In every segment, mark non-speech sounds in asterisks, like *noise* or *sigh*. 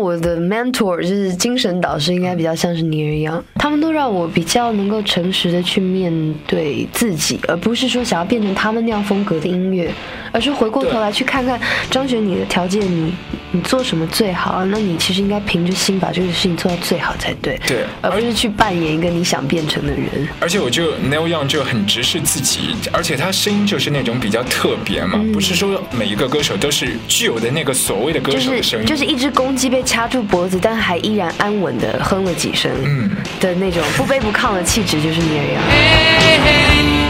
我的 mentor 就是精神导师，应该比较像是尼尔一样，他们都让我比较能够诚实的去面对自己，而不是说想要变成他们那样风格的音乐，而是回过头来去看看张学你的条件，你你做什么最好，那你其实应该凭着心把这个事情做到最好才对，对，而不是去扮演一个你想变成的人。而且我就 Neil Young 就很直视自己，而且他声音就是那种比较特别嘛，不是说每一个歌手都是具有的那个所谓的歌手的声音，就是一只公鸡被掐住脖子，但还依然安稳的哼了几声，嗯。的那种不卑不亢的气质，就是尼尔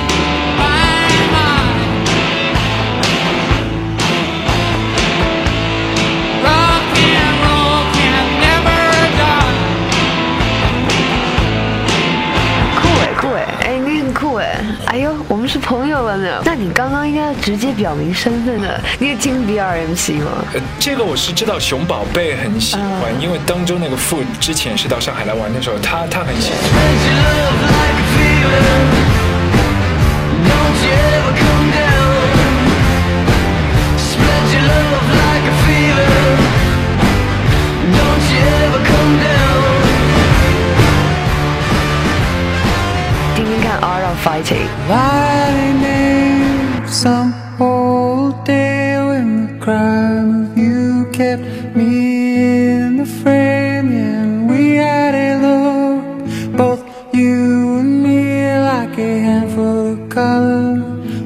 杨。哎呦，我们是朋友了呢。那你刚刚应该要直接表明身份的。你也听 B R M C 吗？呃，这个我是知道，熊宝贝很喜欢，因为当中那个副之前是到上海来玩的时候，他他很喜欢。fighting. Lining some old day when the crime of you kept me in the frame, and we had a look, both you and me, like a handful of color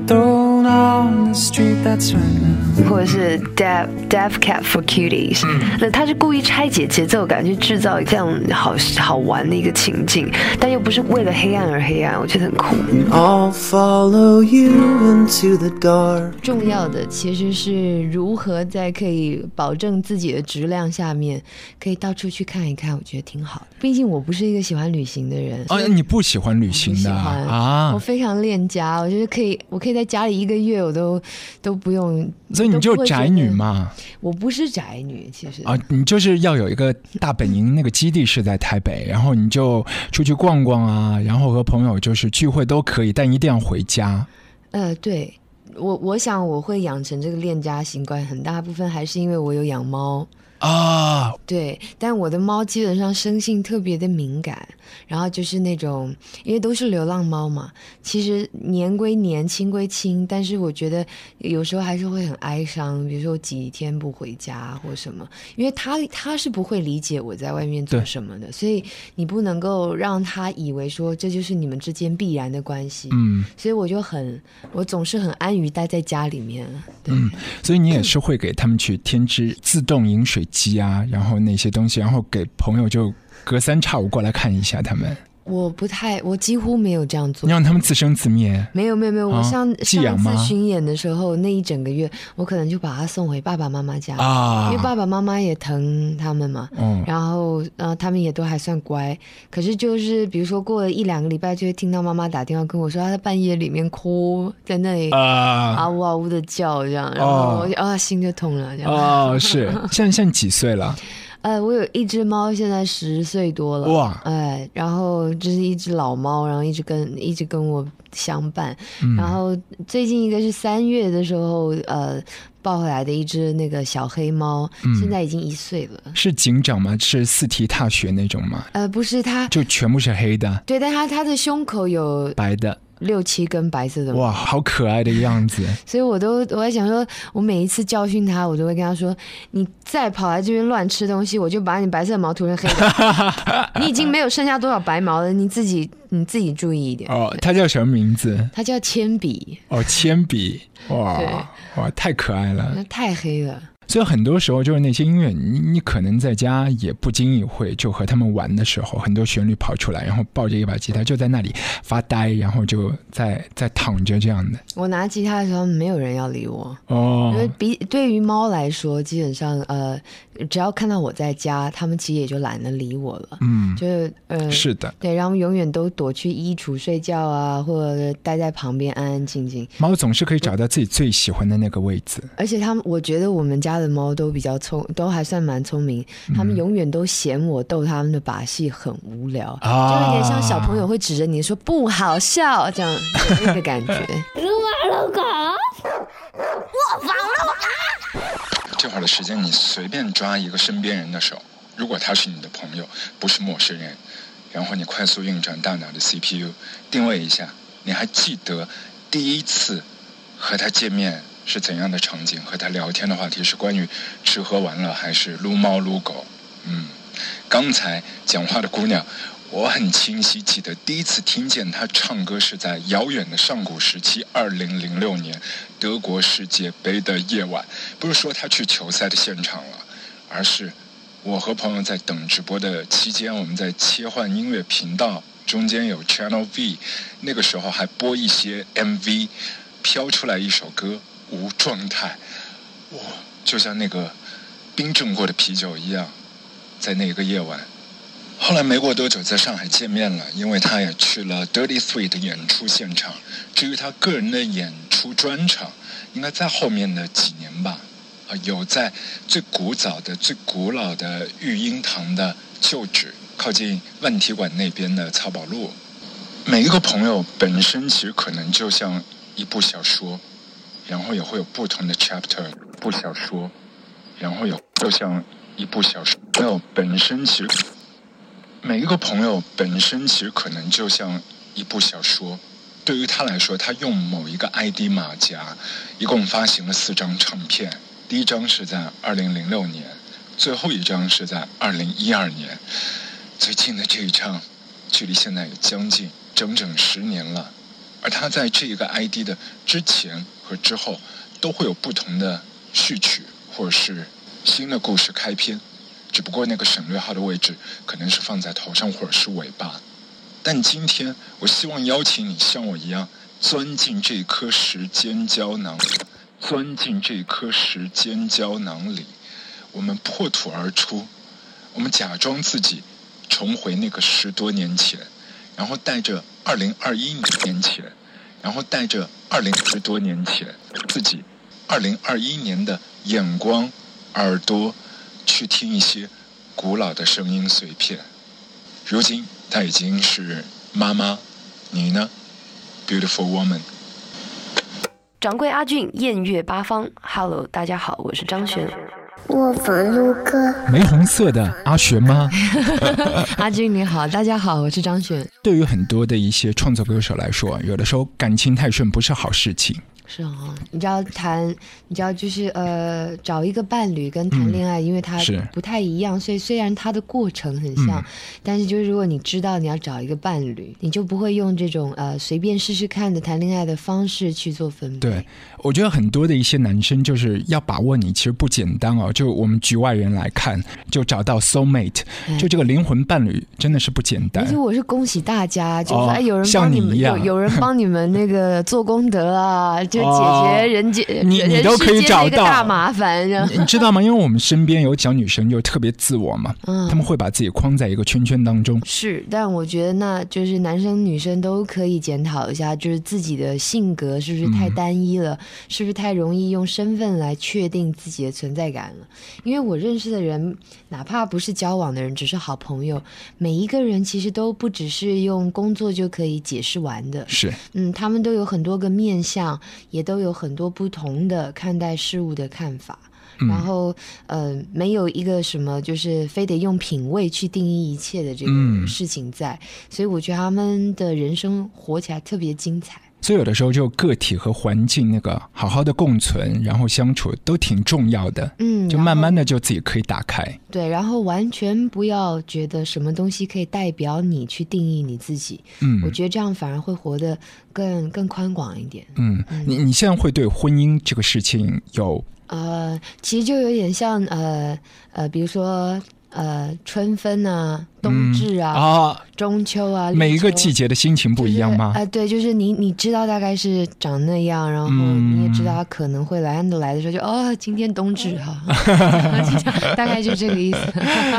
thrown on the street. That's right now. 或是 Deb Deaf Cat for Cuties，那他是故意拆解节奏感，去制造这样好好玩的一个情境，但又不是为了黑暗而黑暗，我觉得很酷。I'll follow you into the dark 重要的其实是如何在可以保证自己的质量下面，可以到处去看一看，我觉得挺好的。毕竟我不是一个喜欢旅行的人。哦，你不喜欢旅行的啊？我非常恋家，我觉得可以，我可以在家里一个月，我都都不用。所以你就宅女嘛？我不是宅女，其实啊，你就是要有一个大本营，那个基地是在台北，然后你就出去逛逛啊，然后和朋友就是聚会都可以，但一定要回家。呃，对我，我想我会养成这个恋家习惯，很大部分还是因为我有养猫。啊，对，但我的猫基本上生性特别的敏感，然后就是那种，因为都是流浪猫嘛，其实年归年，亲归亲，但是我觉得有时候还是会很哀伤，比如说几天不回家或什么，因为它它是不会理解我在外面做什么的，所以你不能够让他以为说这就是你们之间必然的关系，嗯，所以我就很，我总是很安于待在家里面，嗯，所以你也是会给他们去添置自动饮水。机啊，然后那些东西，然后给朋友就隔三差五过来看一下他们。我不太，我几乎没有这样做。你让他们自生自灭？没有没有没有，我上上次巡演的时候，那一整个月，我可能就把他送回爸爸妈妈家啊，因为爸爸妈妈也疼他们嘛。嗯。然后，然后他们也都还算乖。可是就是，比如说过了一两个礼拜，就会听到妈妈打电话跟我说，她在半夜里面哭，在那里啊啊呜啊呜的叫，这样，然后啊心就痛了这样。哦，是。现在现在几岁了？呃，我有一只猫，现在十岁多了。哇！哎，然后这是一只老猫，然后一直跟一直跟我相伴。然后最近一个是三月的时候，呃，抱回来的一只那个小黑猫，现在已经一岁了。是警长吗？是四蹄踏雪那种吗？呃，不是，它就全部是黑的。对，但它它的胸口有白的。六七根白色的哇，好可爱的样子！*laughs* 所以我都我在想说，我每一次教训他，我都会跟他说：“你再跑来这边乱吃东西，我就把你白色毛涂成黑的。*laughs* 你已经没有剩下多少白毛了，你自己你自己注意一点。”哦，他叫什么名字？他叫铅笔。哦，铅笔，哇哇，太可爱了。那太黑了。所以很多时候就是那些音乐，你你可能在家也不经意会就和他们玩的时候，很多旋律跑出来，然后抱着一把吉他就在那里发呆，然后就在在躺着这样的。我拿吉他的时候，没有人要理我哦，因为比对于猫来说，基本上呃。只要看到我在家，他们其实也就懒得理我了。嗯，就是呃，是的，对，然后永远都躲去衣橱睡觉啊，或者待在旁边安安静静。猫总是可以找到自己最喜欢的那个位置。而且他们，我觉得我们家的猫都比较聪，都还算蛮聪明。他们永远都嫌我逗他们的把戏很无聊，就有点像小朋友会指着你说不好笑这样那个感觉。撸啊撸狗，我防了我。这会儿的时间，你随便抓一个身边人的手，如果他是你的朋友，不是陌生人，然后你快速运转大脑的 CPU，定位一下，你还记得第一次和他见面是怎样的场景？和他聊天的话题是关于吃喝玩乐，还是撸猫撸狗？嗯，刚才讲话的姑娘。我很清晰记得，第一次听见他唱歌是在遥远的上古时期，二零零六年德国世界杯的夜晚。不是说他去球赛的现场了，而是我和朋友在等直播的期间，我们在切换音乐频道，中间有 Channel V，那个时候还播一些 MV，飘出来一首歌《无状态》，哇，就像那个冰镇过的啤酒一样，在那个夜晚。后来没过多久，在上海见面了，因为他也去了 Dirty Three 的演出现场。至于他个人的演出专场，应该在后面的几年吧。啊，有在最古早的、最古老的育婴堂的旧址，靠近万体馆那边的曹宝路。每一个朋友本身其实可能就像一部小说，然后也会有不同的 chapter。部小说，然后有就像一部小说，朋友本身其实。每一个朋友本身其实可能就像一部小说，对于他来说，他用某一个 ID 马甲，一共发行了四张唱片。第一张是在二零零六年，最后一张是在二零一二年，最近的这一张，距离现在有将近整整十年了。而他在这一个 ID 的之前和之后，都会有不同的序曲，或者是新的故事开篇。只不过那个省略号的位置可能是放在头上或者是尾巴，但今天我希望邀请你像我一样钻进这颗时间胶囊，钻进这颗时间胶囊里，我们破土而出，我们假装自己重回那个十多年前，然后带着二零二一年前，然后带着二零十多年前自己二零二一年的眼光、耳朵。去听一些古老的声音碎片。如今她已经是妈妈，你呢，Beautiful woman。掌柜阿俊，艳月八方，Hello，大家好，我是张璇。卧房录歌，玫红色的阿璇吗？*laughs* 阿俊你好，大家好，我是张璇。对于很多的一些创作歌手来说，有的时候感情太顺不是好事情。是啊，你知道谈，你知道就是呃，找一个伴侣跟谈恋爱，因为它不太一样，所以虽然它的过程很像，但是就是如果你知道你要找一个伴侣，你就不会用这种呃随便试试看的谈恋爱的方式去做分配。对，我觉得很多的一些男生就是要把握你，其实不简单哦。就我们局外人来看，就找到 soul mate，就这个灵魂伴侣真的是不简单。而且我是恭喜大家，就是哎有人帮你们有有人帮你们那个做功德啊。*laughs* 就解决人间你你都可以找到大麻烦，你知道吗？因为我们身边有小女生就特别自我嘛，他们会把自己框在一个圈圈当中。是，但我觉得那就是男生女生都可以检讨一下，就是自己的性格是不是太单一了，是不是太容易用身份来确定自己的存在感了？因为我认识的人，哪怕不是交往的人，只是好朋友，每一个人其实都不只是用工作就可以解释完的。是，嗯，他们都有很多个面相。也都有很多不同的看待事物的看法，然后呃，没有一个什么就是非得用品味去定义一切的这个事情在，所以我觉得他们的人生活起来特别精彩。所以有的时候就个体和环境那个好好的共存，然后相处都挺重要的。嗯，就慢慢的就自己可以打开。对，然后完全不要觉得什么东西可以代表你去定义你自己。嗯，我觉得这样反而会活得更更宽广一点。嗯，你你现在会对婚姻这个事情有呃，其实就有点像呃呃，比如说。呃，春分啊，冬至啊，啊，中秋啊，每一个季节的心情不一样吗？啊，对，就是你，你知道大概是长那样，然后你也知道他可能会来，来的时候就哦，今天冬至哈，*laughs* 大概就这个意思。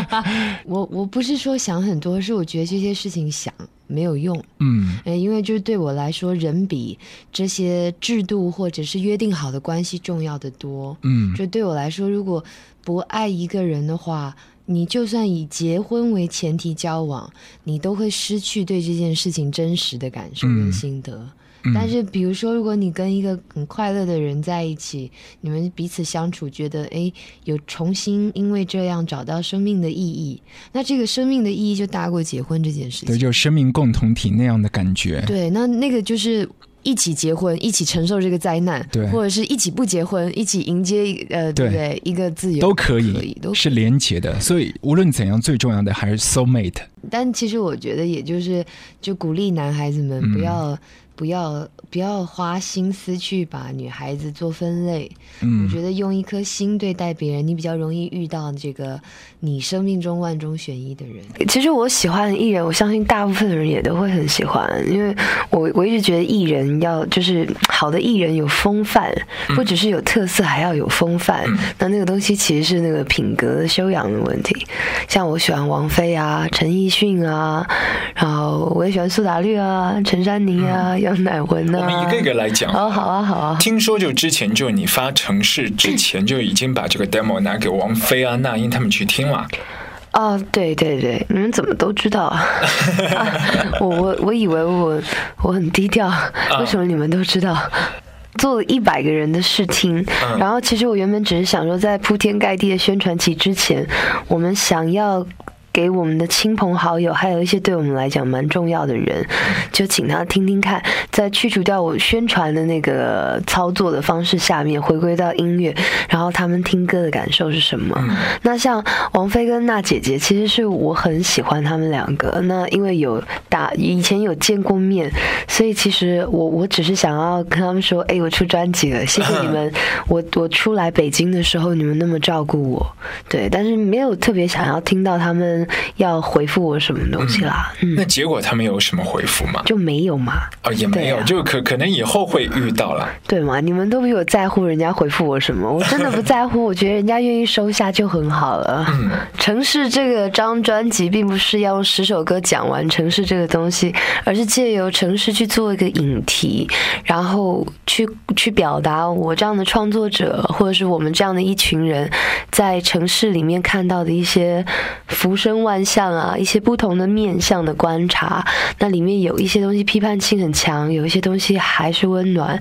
*laughs* 我我不是说想很多，是我觉得这些事情想没有用，嗯，因为就是对我来说，人比这些制度或者是约定好的关系重要的多，嗯，就对我来说，如果不爱一个人的话。你就算以结婚为前提交往，你都会失去对这件事情真实的感受跟心得。但是比如说，如果你跟一个很快乐的人在一起，你们彼此相处，觉得哎有重新因为这样找到生命的意义，那这个生命的意义就大过结婚这件事情对，情。就生命共同体那样的感觉。对，那那个就是。一起结婚，一起承受这个灾难，对或者是一起不结婚，一起迎接呃，对不对？一个自由都可以，可以都可以是连结的。所以无论怎样，最重要的还是 soul mate。但其实我觉得，也就是就鼓励男孩子们嗯不要、不要不要花心思去把女孩子做分类。嗯我觉得用一颗心对待别人，你比较容易遇到这个你生命中万中选一的人。其实我喜欢的艺人，我相信大部分的人也都会很喜欢，因为我我一直觉得艺人要就是好的艺人有风范，不只是有特色，还要有风范。那那个东西其实是那个品格修养的问题。像我喜欢王菲啊、陈奕迅啊，然后我也喜欢苏打绿啊、陈珊妮啊、杨乃文啊。我们一个一个来讲。哦，好啊，好啊。听说就之前就你发城市之前就已经把这个 demo 拿给王菲啊、那英他们去听了。哦，对对对，你们怎么都知道啊？*laughs* 啊我我我以为我我很低调，为什么你们都知道？做了一百个人的试听，然后其实我原本只是想说，在铺天盖地的宣传期之前，我们想要。给我们的亲朋好友，还有一些对我们来讲蛮重要的人，就请他听听看，在去除掉我宣传的那个操作的方式下面，回归到音乐，然后他们听歌的感受是什么？那像王菲跟娜姐姐，其实是我很喜欢他们两个。那因为有打以前有见过面，所以其实我我只是想要跟他们说，哎，我出专辑了，谢谢你们。*laughs* 我我出来北京的时候，你们那么照顾我，对，但是没有特别想要听到他们要回复我什么东西啦，嗯，那结果他们有什么回复吗？就没有嘛，哦，也没有，啊就可可能以后会遇到了。对嘛？你们都比我在乎人家回复我什么，我真的不在乎。*laughs* 我觉得人家愿意收下就很好了。城市这个张专辑并不是要用十首歌讲完城市这个东西，而是借由城市去做一个引题，然后去去表达我这样的创作者，或者是我们这样的一群人，在城市里面看到的一些浮生万象啊，一些不同的面向的观察。那里面有一些东西批判性很强，有一些东西还是温暖。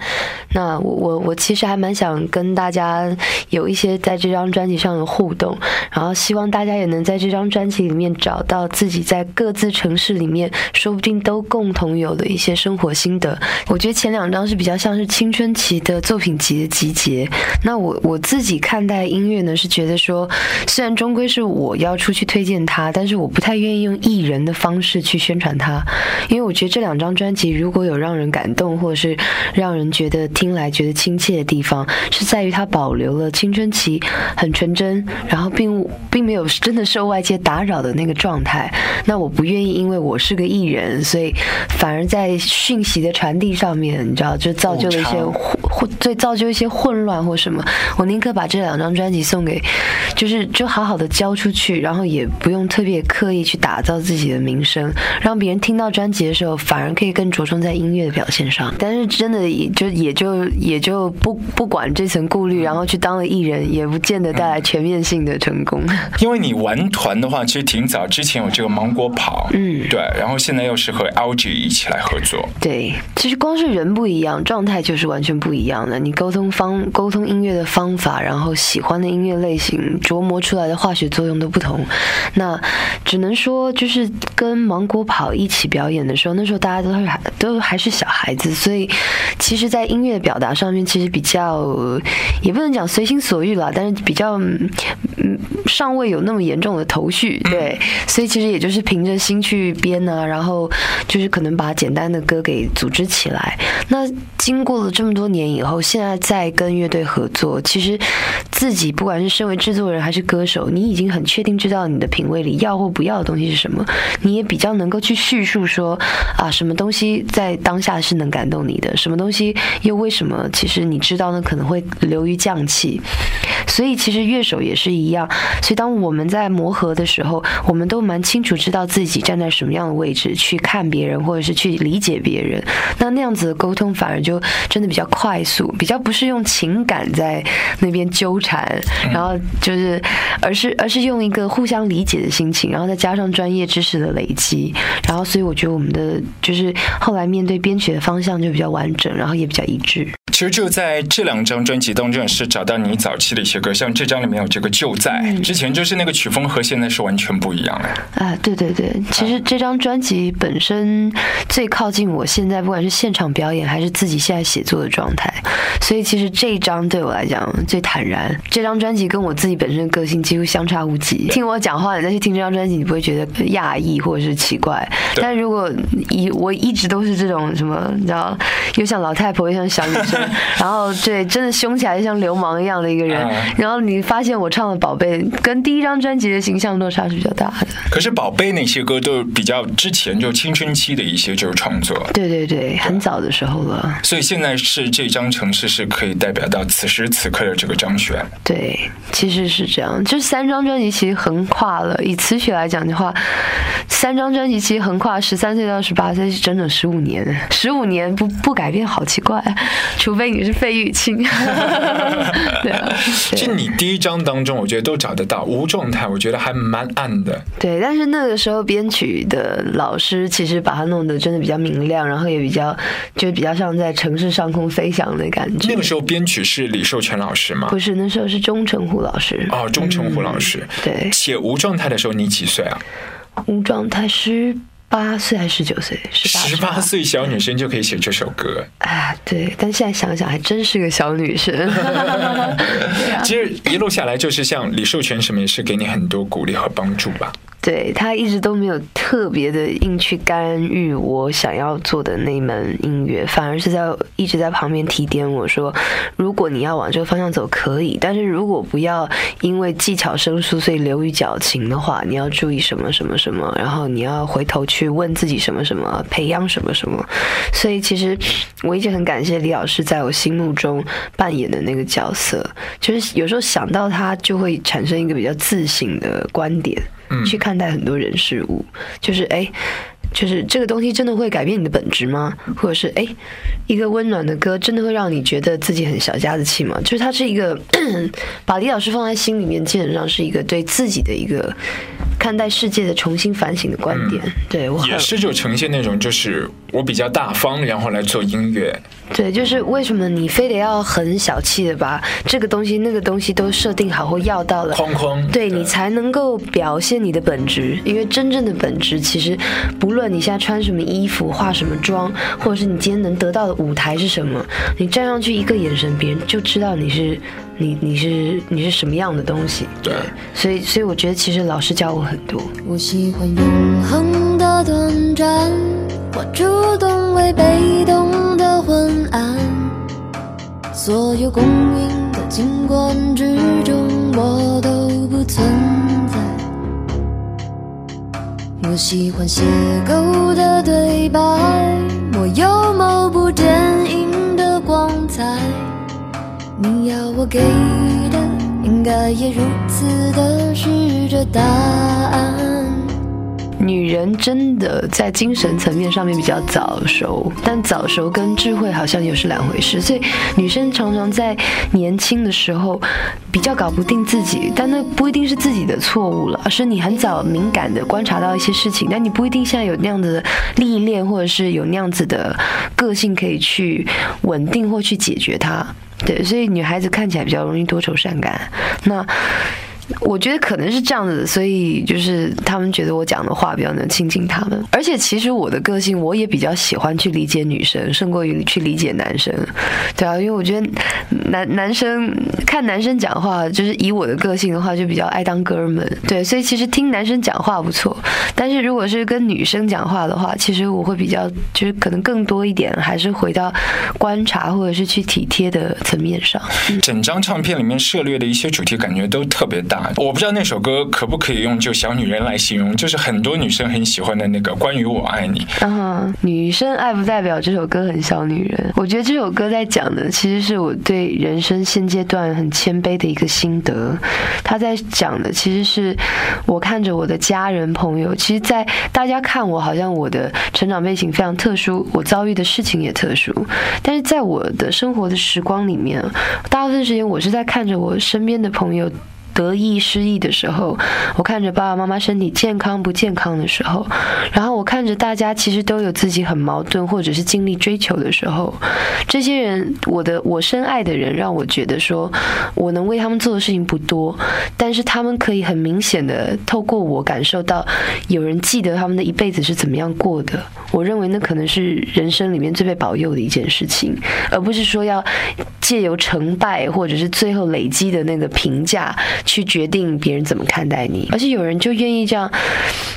那我我我其实还蛮想跟大家有一些在这张专辑上的互动，然后希望大家也能在这张专辑里面找到自己在各自城市里面说不定都共同有的一些生活心得。我觉得前两张是比较像是青春期的作品集的集结。那我我自己看待音乐呢，是觉得说，虽然终归是我要出去推荐它，但是我不太愿意用艺人的方式去宣传它，因为我觉得这两张专辑如果有让人感动，或者是让人觉得听来觉得亲切的地方，是在于它保留了青春期很纯真，然后并并没有真的受外界打扰的那个状态。那我不愿意因为我是个艺人，所以反而在讯息的传递上面，你知道，就造就了一些混，对，造就一些混乱或什么。我宁可把这两张专辑送给，就是就好好的交出去，然后也不用特别刻意去打造自己的名声，让别人听到专辑的时候，反而可以更着重在音乐的表现上。但是真的也就也就也就不不管这层顾虑，然后去当了艺人，也不见得带来全面性的成功。因为你玩团的话，其实挺早之前有这个芒果跑，嗯对，然后现在又是和 LG 一起来合作，对，其实光是人不一样，状态就是完全不一样的。你沟通方沟通音乐的方法，然后喜欢的音乐类型，琢磨出来的化学作用都不同。那只能说，就是跟芒果跑一起表演的时候，那时候大家都是还都还是小孩子，所以其实，在音乐表达上面，其实比较呃也不能讲随心所欲啦，但是比较嗯嗯尚未有那么严重的头绪，对，所以其实也就是凭着心去编啊，然后就是可能把简单的歌给组织起来。那经过了这么多年以后，现在在跟乐队合作，其实自己不管是身为制作人还是歌手，你已经很确定知道你的品味里要或不要的东西是什么，你也比较能够去叙述说啊，什么东西在当下是能感动你的，什么东西又为什么其实你知道呢可能会流于匠气。所以其实乐手也是一样。所以当我们在磨合的时候，我们都蛮清楚知道自己站在什么样的位置去看别人，或者是去理解别人。那那样子的沟通反而就真的比较快速，比较不是用情感在那边纠缠，然后就是而是而是用一个互相理解的心情，然后再加上专业知识的累积，然后所以我觉得我们的就是后来面对编曲的方向就比较完整，然后也比较一致。其实就在这两张专辑当中，也是找到你早期的一些歌，像这张里面有这个就在，之前就是那个曲风和现在是完全不一样的。啊，对对对，其实这张专辑本身最靠近我现在，不管是现场表演还是自己现在写作的状态，所以其实这一张对我来讲最坦然。这张专辑跟我自己本身的个性几乎相差无几。听我讲话，你再去听这张专辑，你不会觉得讶异或者是奇怪。但如果一我一直都是这种什么，你知道，又像老太婆又像小女生。*laughs* 然后对，真的凶起来就像流氓一样的一个人。然后你发现我唱的《宝贝》跟第一张专辑的形象落差是比较大的。可是《宝贝》那些歌都比较之前就青春期的一些就是创作。对对对，很早的时候了。所以现在是这张城市是可以代表到此时此刻的这个张悬。对，其实是这样。这三张专辑其实横跨了，以词曲来讲的话，三张专辑其实横跨十三岁到十八岁，是整整十五年。十五年不不改变，好奇怪。除非你是费玉清，*laughs* 对啊。就你第一张当中，我觉得都找得到无状态，我觉得还蛮暗的。对，但是那个时候编曲的老师其实把它弄得真的比较明亮，然后也比较就比较像在城市上空飞翔的感觉。那个时候编曲是李寿全老师吗？不是，那时候是钟成虎老师。哦，钟成虎老师。对。写无状态的时候，你几岁啊？无状态十八岁还是十九岁？十八岁小女生就可以写这首歌啊！对，但现在想想还真是个小女生。*laughs* 其实一路下来，就是像李寿全什么，也是给你很多鼓励和帮助吧。对他一直都没有特别的硬去干预我想要做的那门音乐，反而是在一直在旁边提点我说，如果你要往这个方向走可以，但是如果不要因为技巧生疏所以流于矫情的话，你要注意什么什么什么，然后你要回头去问自己什么什么，培养什么什么。所以其实我一直很感谢李老师在我心目中扮演的那个角色，就是有时候想到他就会产生一个比较自信的观点。去看待很多人事物，就是哎，就是这个东西真的会改变你的本质吗？或者是哎，一个温暖的歌真的会让你觉得自己很小家子气吗？就是它是一个把李老师放在心里面，基本上是一个对自己的一个看待世界的重新反省的观点。对我也是就呈现那种就是我比较大方，然后来做音乐。对，就是为什么你非得要很小气的把这个东西、那个东西都设定好或要到了框框，对你才能够表现你的本质。因为真正的本质，其实不论你现在穿什么衣服、化什么妆，或者是你今天能得到的舞台是什么，你站上去一个眼神，别人就知道你是你你是你是什么样的东西。对，所以所以我觉得其实老师教我很多。我喜欢永恒的短暂，我主动为被动。昏暗，所有公允的景观之中，我都不存在。我喜欢邂逅的对白，我有某部电影的光彩。你要我给的，应该也如此的是这答案。女人真的在精神层面上面比较早熟，但早熟跟智慧好像又是两回事。所以女生常常在年轻的时候比较搞不定自己，但那不一定是自己的错误了，而是你很早敏感的观察到一些事情，但你不一定现在有那样子的历练，或者是有那样子的个性可以去稳定或去解决它。对，所以女孩子看起来比较容易多愁善感。那。我觉得可能是这样子，所以就是他们觉得我讲的话比较能亲近他们。而且其实我的个性，我也比较喜欢去理解女生，胜过于去理解男生。对啊，因为我觉得男 *laughs* 男生看男生讲话，就是以我的个性的话，就比较爱当哥们。对，所以其实听男生讲话不错，但是如果是跟女生讲话的话，其实我会比较就是可能更多一点，还是回到观察或者是去体贴的层面上。整张唱片里面涉猎的一些主题，感觉都特别大。我不知道那首歌可不可以用就小女人来形容，就是很多女生很喜欢的那个关于我爱你。嗯，女生爱不代表这首歌很小女人。我觉得这首歌在讲的其实是我对人生现阶段很谦卑的一个心得。他在讲的其实是我看着我的家人朋友，其实，在大家看我好像我的成长背景非常特殊，我遭遇的事情也特殊，但是在我的生活的时光里面，大部分时间我是在看着我身边的朋友。得意失意的时候，我看着爸爸妈妈身体健康不健康的时候，然后我看着大家其实都有自己很矛盾或者是尽力追求的时候，这些人，我的我深爱的人，让我觉得说，我能为他们做的事情不多，但是他们可以很明显的透过我感受到，有人记得他们的一辈子是怎么样过的。我认为那可能是人生里面最被保佑的一件事情，而不是说要借由成败或者是最后累积的那个评价。去决定别人怎么看待你，而且有人就愿意这样，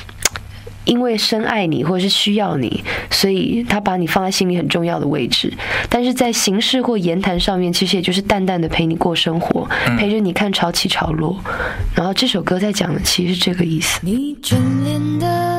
*tsk* 因为深爱你或者是需要你，所以他把你放在心里很重要的位置。但是在形式或言谈上面，其实也就是淡淡的陪你过生活，陪着你看潮起潮落。然后这首歌在讲的其实是这个意思。你眷恋的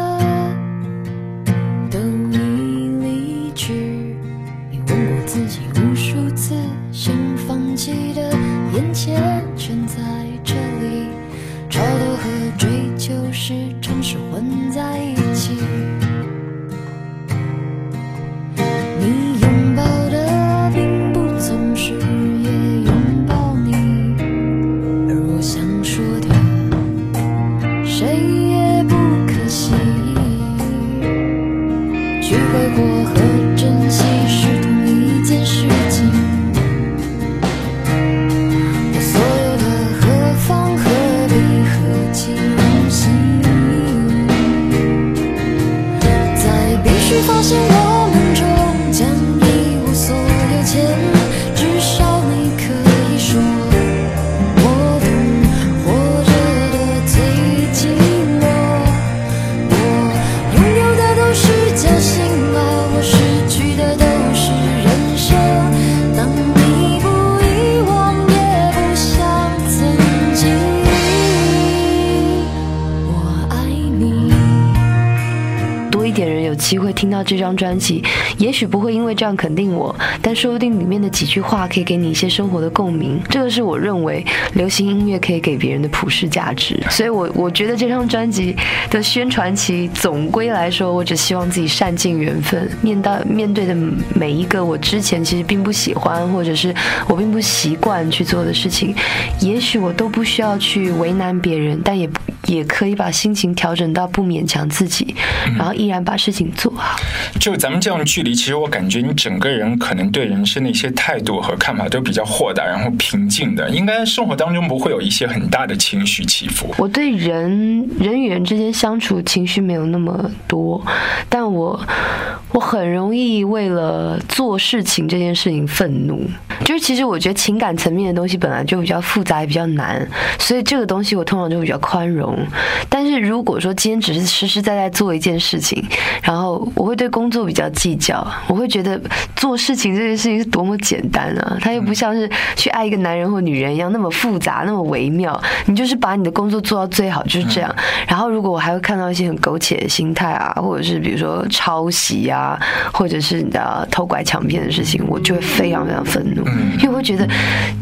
这张专辑，也许不会因为这样肯定我，但说不定里面的几句话可以给你一些生活的共鸣。这个是我认为流行音乐可以给别人的普世价值。所以我我觉得这张专辑的宣传期，总归来说，我只希望自己善尽缘分，面到面对的每一个我之前其实并不喜欢，或者是我并不习惯去做的事情，也许我都不需要去为难别人，但也也可以把心情调整到不勉强自己，然后依然把事情做好。就咱们这样距离，其实我感觉你整个人可能对人生的一些态度和看法都比较豁达，然后平静的，应该生活当中不会有一些很大的情绪起伏。我对人人与人之间相处情绪没有那么多，但我我很容易为了做事情这件事情愤怒。就是其实我觉得情感层面的东西本来就比较复杂，也比较难，所以这个东西我通常就比较宽容。但是如果说今天只是实实在在做一件事情，然后我会对工作比较计较，我会觉得做事情这件事情是多么简单啊，它又不像是去爱一个男人或女人一样那么复杂、那么微妙。你就是把你的工作做到最好，就是这样。然后如果我还会看到一些很苟且的心态啊，或者是比如说抄袭啊，或者是你知道偷拐抢骗的事情，我就会非常非常愤怒，因为我会觉得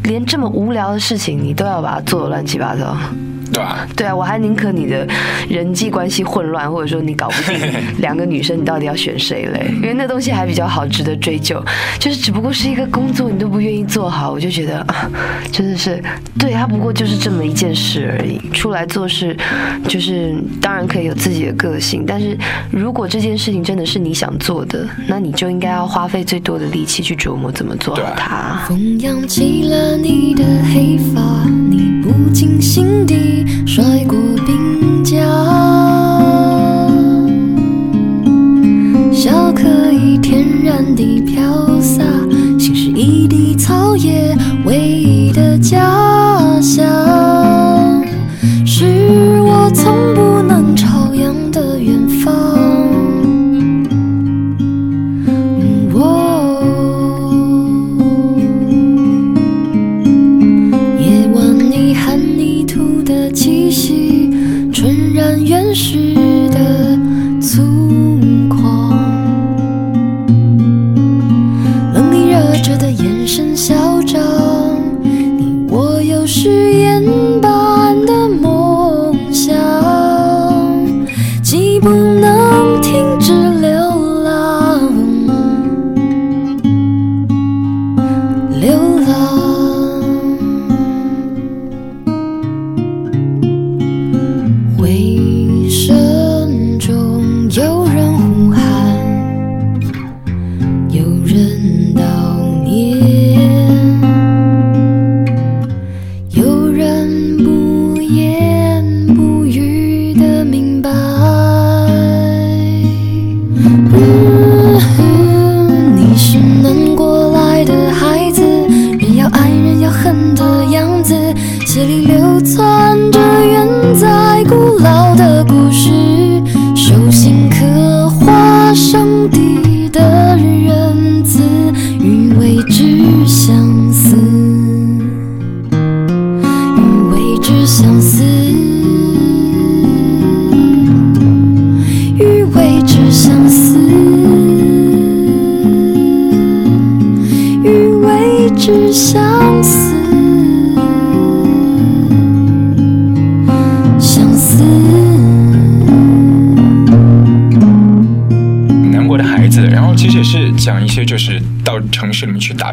连这么无聊的事情你都要把它做的乱七八糟。对吧？对啊，我还宁可你的人际关系混乱，或者说你搞不定两个女生，你到底要选谁嘞？因为那东西还比较好，值得追究。就是只不过是一个工作，你都不愿意做好，我就觉得啊，真的是，对他不过就是这么一件事而已。出来做事，就是当然可以有自己的个性，但是如果这件事情真的是你想做的，那你就应该要花费最多的力气去琢磨怎么做好它。风扬起了你的黑发，你不进心底甩过鬓角，笑可以天然地飘洒，心是一地草野唯一的家乡，然原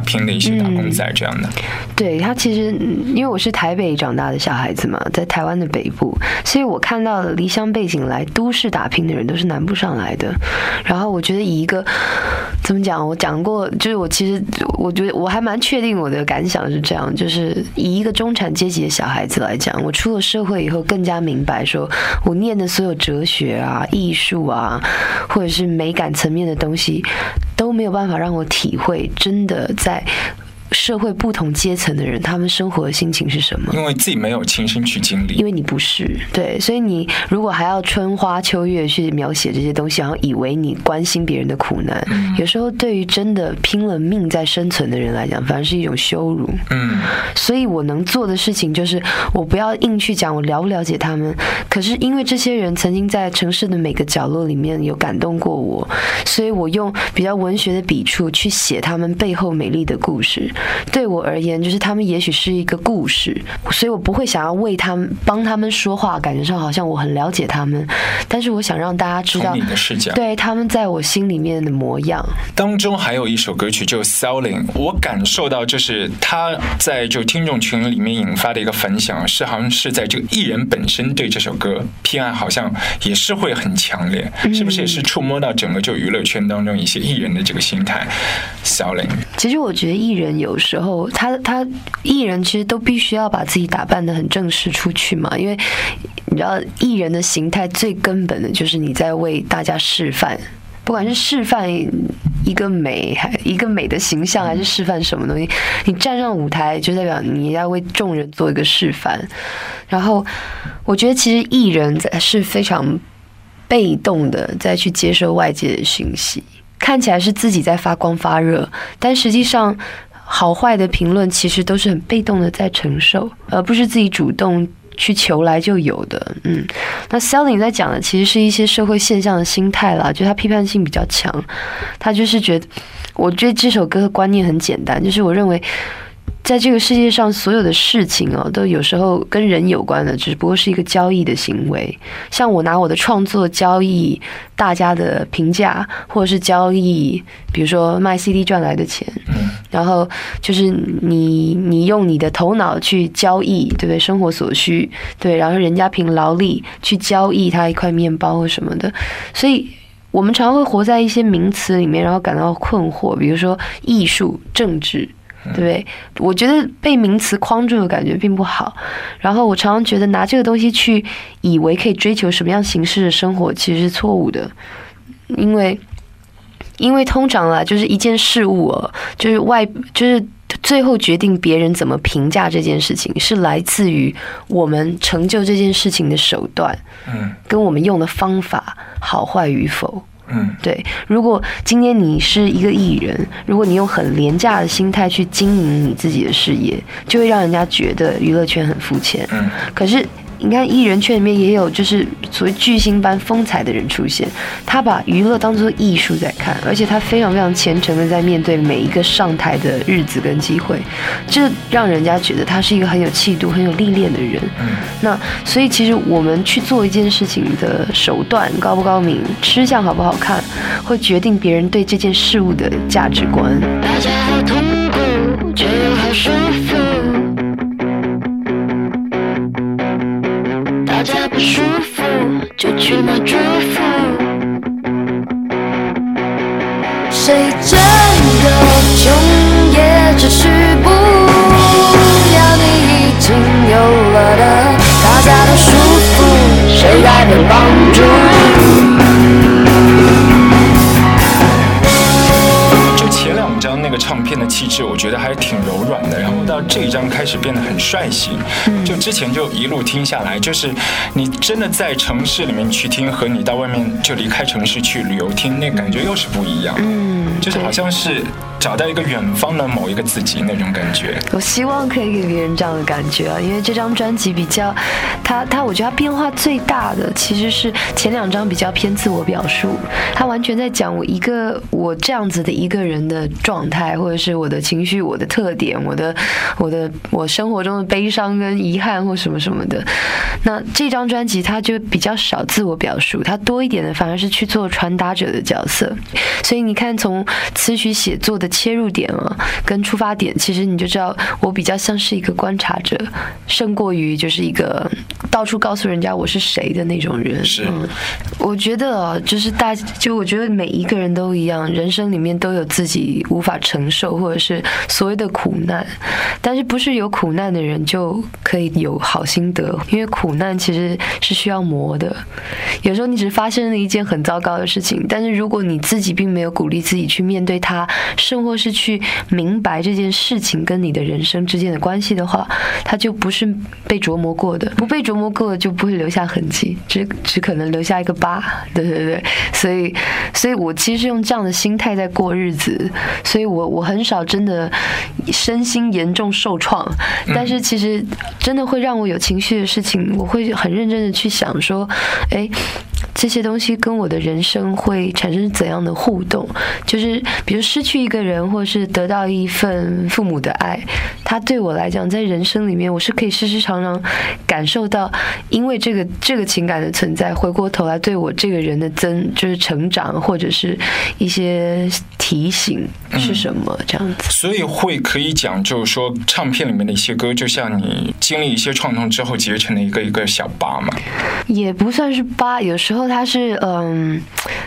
拼的一些打工仔这样的。对他其实，因为我是台北长大的小孩子嘛，在台湾的北部，所以我看到的离乡背景来都市打拼的人都是南部上来的。然后我觉得以一个怎么讲，我讲过，就是我其实我觉得我还蛮确定我的感想是这样，就是以一个中产阶级的小孩子来讲，我出了社会以后更加明白，说我念的所有哲学啊、艺术啊，或者是美感层面的东西，没有办法让我体会真的在。社会不同阶层的人，他们生活的心情是什么？因为自己没有亲身去经历因。为你不是对，所以你如果还要春花秋月去描写这些东西，然后以为你关心别人的苦难，有时候对于真的拼了命在生存的人来讲，反而是一种羞辱。嗯，所以我能做的事情就是，我不要硬去讲我了不了解他们，可是因为这些人曾经在城市的每个角落里面有感动过我，所以我用比较文学的笔触去写他们背后美丽的故事。对我而言，就是他们也许是一个故事，所以我不会想要为他们帮他们说话，感觉上好像我很了解他们，但是我想让大家知道从你的视角。对他们在我心里面的模样。当中还有一首歌曲就 Selling，我感受到就是他在就听众群里面引发的一个反响，是好像是在这个艺人本身对这首歌偏爱，好像也是会很强烈，是不是也是触摸到整个就娱乐圈当中一些艺人的这个心态？Selling，其实我觉得艺人有时候他他艺人其实都必须要把自己打扮的很正式出去嘛，因为你知道艺人的形态最根本的就是你在为大家示范。不管是示范一个美，还一个美的形象，还是示范什么东西，你站上舞台就代表你要为众人做一个示范。然后，我觉得其实艺人在是非常被动的在去接受外界的讯息，看起来是自己在发光发热，但实际上好坏的评论其实都是很被动的在承受，而不是自己主动去求来就有的。嗯，那 Selling 在讲的其实是一些社会现象的心态啦，就他批判性比较强，他就是觉得，我觉得这首歌的观念很简单，就是我认为。在这个世界上，所有的事情哦，都有时候跟人有关的，只不过是一个交易的行为。像我拿我的创作交易大家的评价，或者是交易，比如说卖 CD 赚来的钱，然后就是你你用你的头脑去交易，对不对？生活所需，对，然后人家凭劳力去交易他一块面包或什么的，所以。我们常会活在一些名词里面，然后感到困惑，比如说艺术、政治，对不对？我觉得被名词框住的感觉并不好。然后我常常觉得拿这个东西去以为可以追求什么样形式的生活，其实是错误的，因为因为通常啊，就是一件事物哦，就是外就是。最后决定别人怎么评价这件事情，是来自于我们成就这件事情的手段，嗯跟我们用的方法好坏与否。嗯对，如果今天你是一个艺人，如果你用很廉价的心态去经营你自己的事业，就会让人家觉得娱乐圈很肤浅。嗯可是你看艺人圈里面也有就是所谓巨星般风采的人出现，他把娱乐当做艺术在看，而且他非常非常虔诚的在面对每一个上台的日子跟机会，这让人家觉得他是一个很有气度、很有历练的人。那所以其实我们去做一件事情的手段高不高明、吃相好不好看，会决定别人对这件事物的价值观。大家好痛只是不要你已经有了的，大家都舒服，谁来没帮助？就前两张那个唱片的气质，我觉得还挺柔软的，然后到这一张开始变得很帅气。就之前就一路听下来，就是你真的在城市里面去听，和你到外面就离开城市去旅游听，那感觉又是不一样。嗯，就是好像是找到一个远方的某一个自己那种感觉。我希望可以给别人这样的感觉啊，因为这张专辑比较，它它我觉得它变化最大的其实是前两张比较偏自我表述，它完全在讲我一个我这样子的一个人的状态，或者是我的情绪、我的特点、我的我的我生活中的悲伤跟遗憾或什么什么的。那这张专辑它就比较少自我表述，它多一点的反而是去做传达者的角色。所以你看，从词曲写作的切入点啊，跟出发点，其实你就知道我比较像是一个观察者，胜过于就是一个到处告诉人家我是谁的那种人。是嗯，我觉得啊，就是大，就我觉得每一个人都一样，人生里面都有自己无法承受或者是所谓的苦难，但是不是有苦难的人就可以有好心得，因为苦难其实是需要磨的。有时候你只是发生了一件很糟糕的事情，但是如果你自己并没有鼓励自己去面对它，甚或是去明白这件事情跟你的人生之间的关系的话，它就不是被琢磨过的。不被琢磨过的就不会留下痕迹，只只可能留下一个疤。对对对，*laughs* 所以所以我其实是用这样的心态在过日子，所以我我很少真的身心严重受创，但是其实真的会让我有情绪的事情，我会很认真的去想说，哎。这些东西跟我的人生会产生怎样的互动？就是比如失去一个人，或是得到一份父母的爱，他对我来讲，在人生里面，我是可以时时常常感受到，因为这个这个情感的存在，回过头来对我这个人的增就是成长，或者是一些提醒是什么这样子。所以会可以讲，就是说唱片里面的一些歌，就像你经历一些创痛之后结成的一个一个小疤嘛。也不算是疤，有时候它是嗯，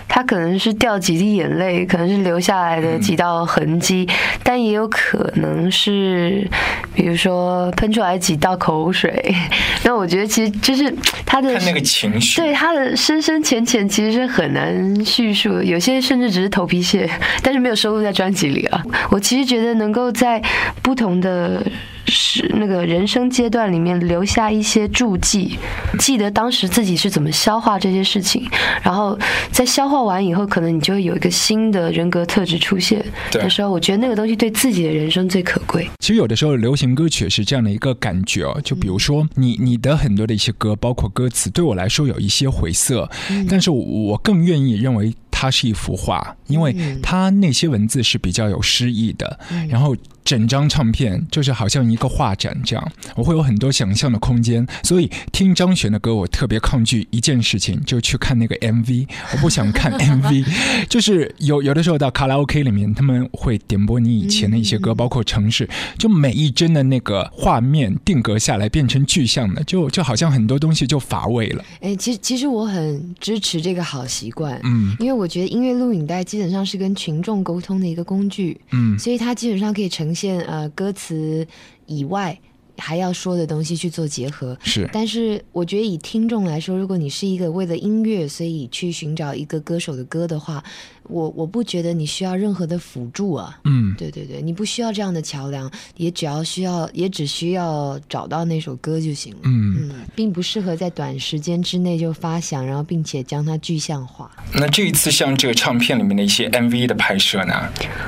他可能是掉几滴眼泪，可能是留下来的几道痕迹，但也有可能是，比如说喷出来几道口水。*laughs* 那我觉得其实就是他的看那个情绪，对他的深深浅浅其实是很难叙述的，有些甚至只是头皮屑，但是没有收录在专辑里啊。我其实觉得能够在不同的。是那个人生阶段里面留下一些注记，记得当时自己是怎么消化这些事情，然后在消化完以后，可能你就会有一个新的人格特质出现对。的时候，我觉得那个东西对自己的人生最可贵。其实有的时候流行歌曲是这样的一个感觉哦，就比如说你你的很多的一些歌，包括歌词，对我来说有一些晦涩，但是我我更愿意认为它是一幅画，因为它那些文字是比较有诗意的，然后。整张唱片就是好像一个画展这样，我会有很多想象的空间。所以听张悬的歌，我特别抗拒一件事情，就去看那个 MV。我不想看 *laughs* MV，就是有有的时候到卡拉 OK 里面，他们会点播你以前的一些歌，包括城市，就每一帧的那个画面定格下来变成具象的，就就好像很多东西就乏味了。哎，其实其实我很支持这个好习惯，嗯因为我觉得音乐录影带基本上是跟群众沟通的一个工具，嗯所以它基本上可以呈现呃歌词以外还要说的东西去做结合。是但是我觉得以听众来说，如果你是一个为了音乐所以去寻找一个歌手的歌的话，我我不觉得你需要任何的辅助啊。嗯对对对，你不需要这样的桥梁，也只要需要，也只需要找到那首歌就行了。嗯嗯，并不适合在短时间之内就发响，然后并且将它具象化。那这一次像这个唱片里面的一些 MV 的拍摄呢，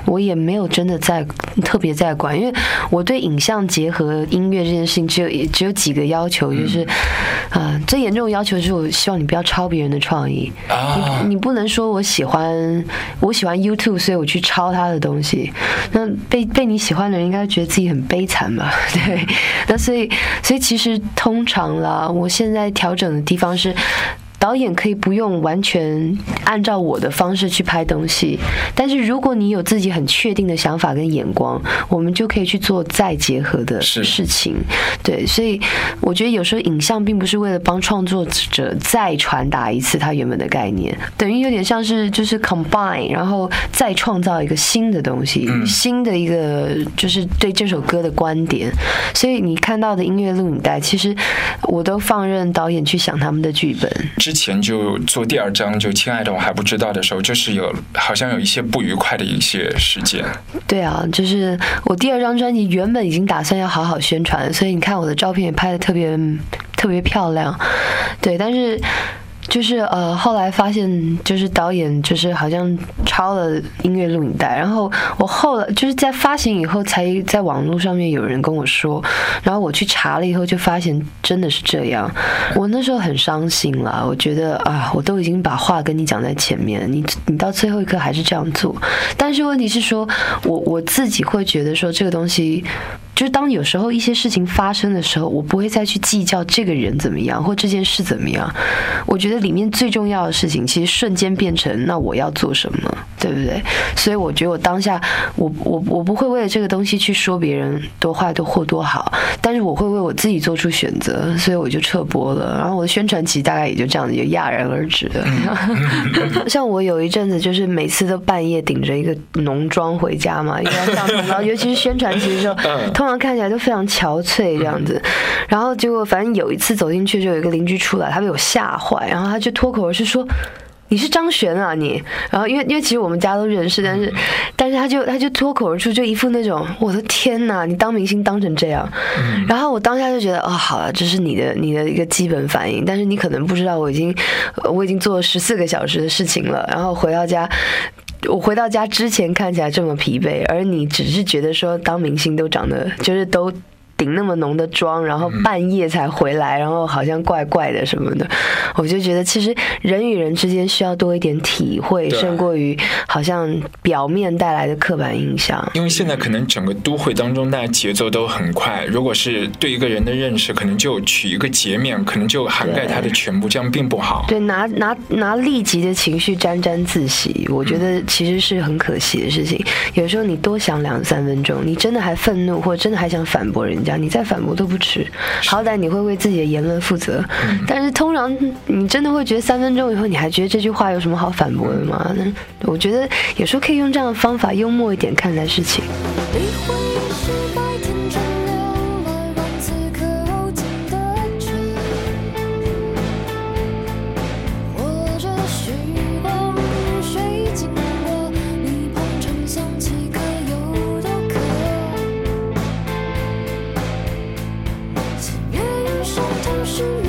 我也没有真的在特别在管，因为我对影像结合音乐乐这件事情，只有只有几个要求，就是啊、最严重的要求就是我希望你不要抄别人的创意。啊你，你不能说我喜欢我喜欢 YouTube，所以我去抄他的东西。那被被你喜欢的人应该觉得自己很悲惨吧？*laughs* 对。那所以所以其实通常啦，我现在调整的地方是。导演可以不用完全按照我的方式去拍东西，但是如果你有自己很确定的想法跟眼光，我们就可以去做再结合的事情。对，所以我觉得有时候影像并不是为了帮创作者再传达一次他原本的概念，等于有点像是就是 combine，然后再创造一个新的东西，嗯新的一个就是对这首歌的观点。所以你看到的音乐录影带，其实我都放任导演去想他们的剧本。之前就做第二张，就亲爱的我还不知道的时候，就是有好像有一些不愉快的一些事件。对啊，就是我第二张专辑原本已经打算要好好宣传，所以你看我的照片也拍的特别特别漂亮，对，但是。就是呃，后来发现就是导演就是好像抄了音乐录影带，然后我后来就是在发行以后才在网络上面有人跟我说，然后我去查了以后就发现真的是这样，我那时候很伤心了，我觉得啊，我都已经把话跟你讲在前面，你你到最后一刻还是这样做，但是问题是说我我自己会觉得说这个东西。就是当有时候一些事情发生的时候，我不会再去计较这个人怎么样或这件事怎么样。我觉得里面最重要的事情，其实瞬间变成那我要做什么，对不对？所以我觉得我当下，我我我不会为了这个东西去说别人多坏多或多好，但是我会为我自己做出选择，所以我就撤播了。然后我的宣传期大概也就这样子就戛然而止了。*laughs* *laughs* 像我有一阵子就是每次都半夜顶着一个浓妆回家嘛，因为要上通告，*laughs* 尤其是宣传期的时候，通常看起来都非常憔悴这样子。然后结果反正有一次走进去就有一个邻居出来，他被我吓坏，然后他就脱口而出说。你是张悬啊你，然后因为因为其实我们家都认识，但是但是他就他就脱口而出就一副那种我的天呐，你当明星当成这样，然后我当下就觉得哦好了，这是你的你的一个基本反应，但是你可能不知道我已经呃我已经做了十四个小时的事情了，然后回到家。我回到家之前看起来这么疲惫，而你只是觉得说当明星都长得就是都顶那么浓的妆，然后半夜才回来，然后好像怪怪的什么的，我就觉得其实人与人之间需要多一点体会，胜过于好像表面带来的刻板印象。因为现在可能整个都会当中，大家节奏都很快。如果是对一个人的认识，可能就取一个截面，可能就涵盖他的全部，这样并不好。对，拿拿拿立即的情绪沾沾自喜，我觉得其实是很可惜的事情。有时候你多想两三分钟，你真的还愤怒，或者真的还想反驳人家，你再反驳都不迟，好歹你会为自己的言论负责。但是通常你真的会觉得三分钟以后，你还觉得这句话有什么好反驳的吗？那我觉得有时候可以用这样的方法，幽默一点看待事情。是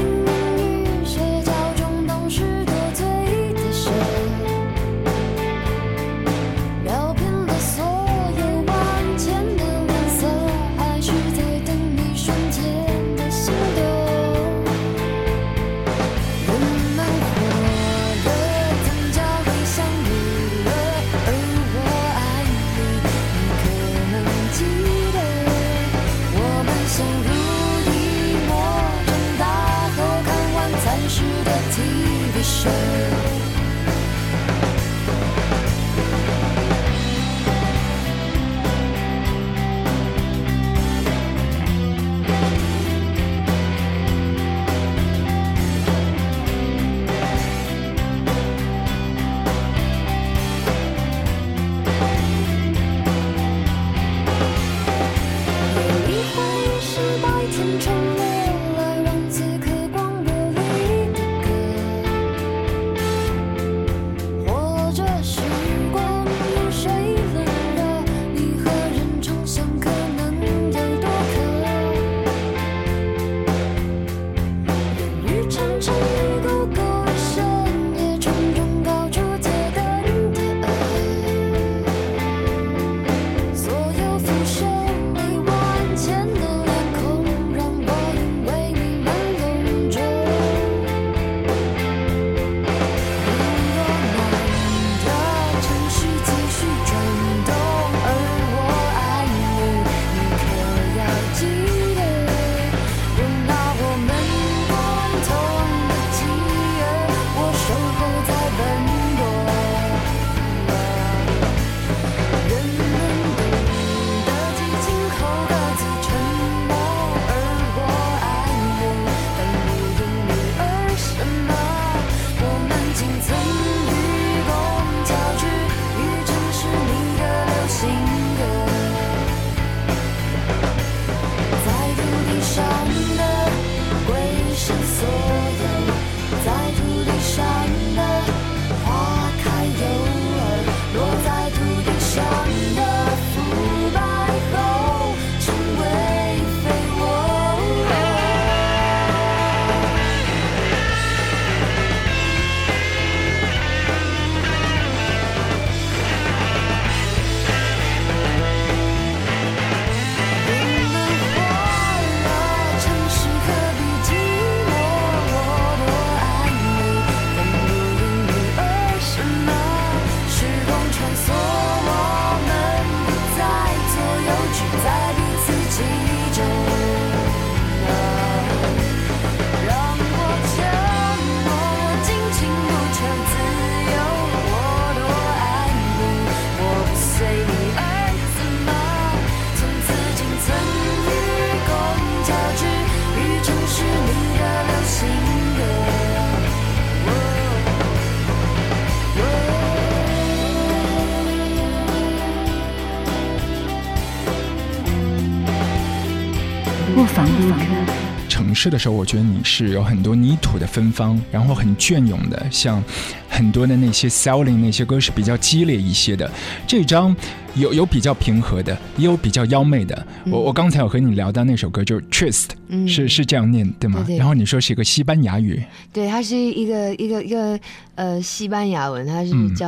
城市的时候，我觉得你是有很多泥土的芬芳，然后很隽永的，像很多的那些 selling 那些歌是比较激烈一些的。这张有有比较平和的，也有比较妖媚的。我我刚才有和你聊到那首歌，就是 Trist，、嗯是是这样念对吗？对对然后你说是一个西班牙语，对，它是一个一个一个呃西班牙文，它是嗯叫、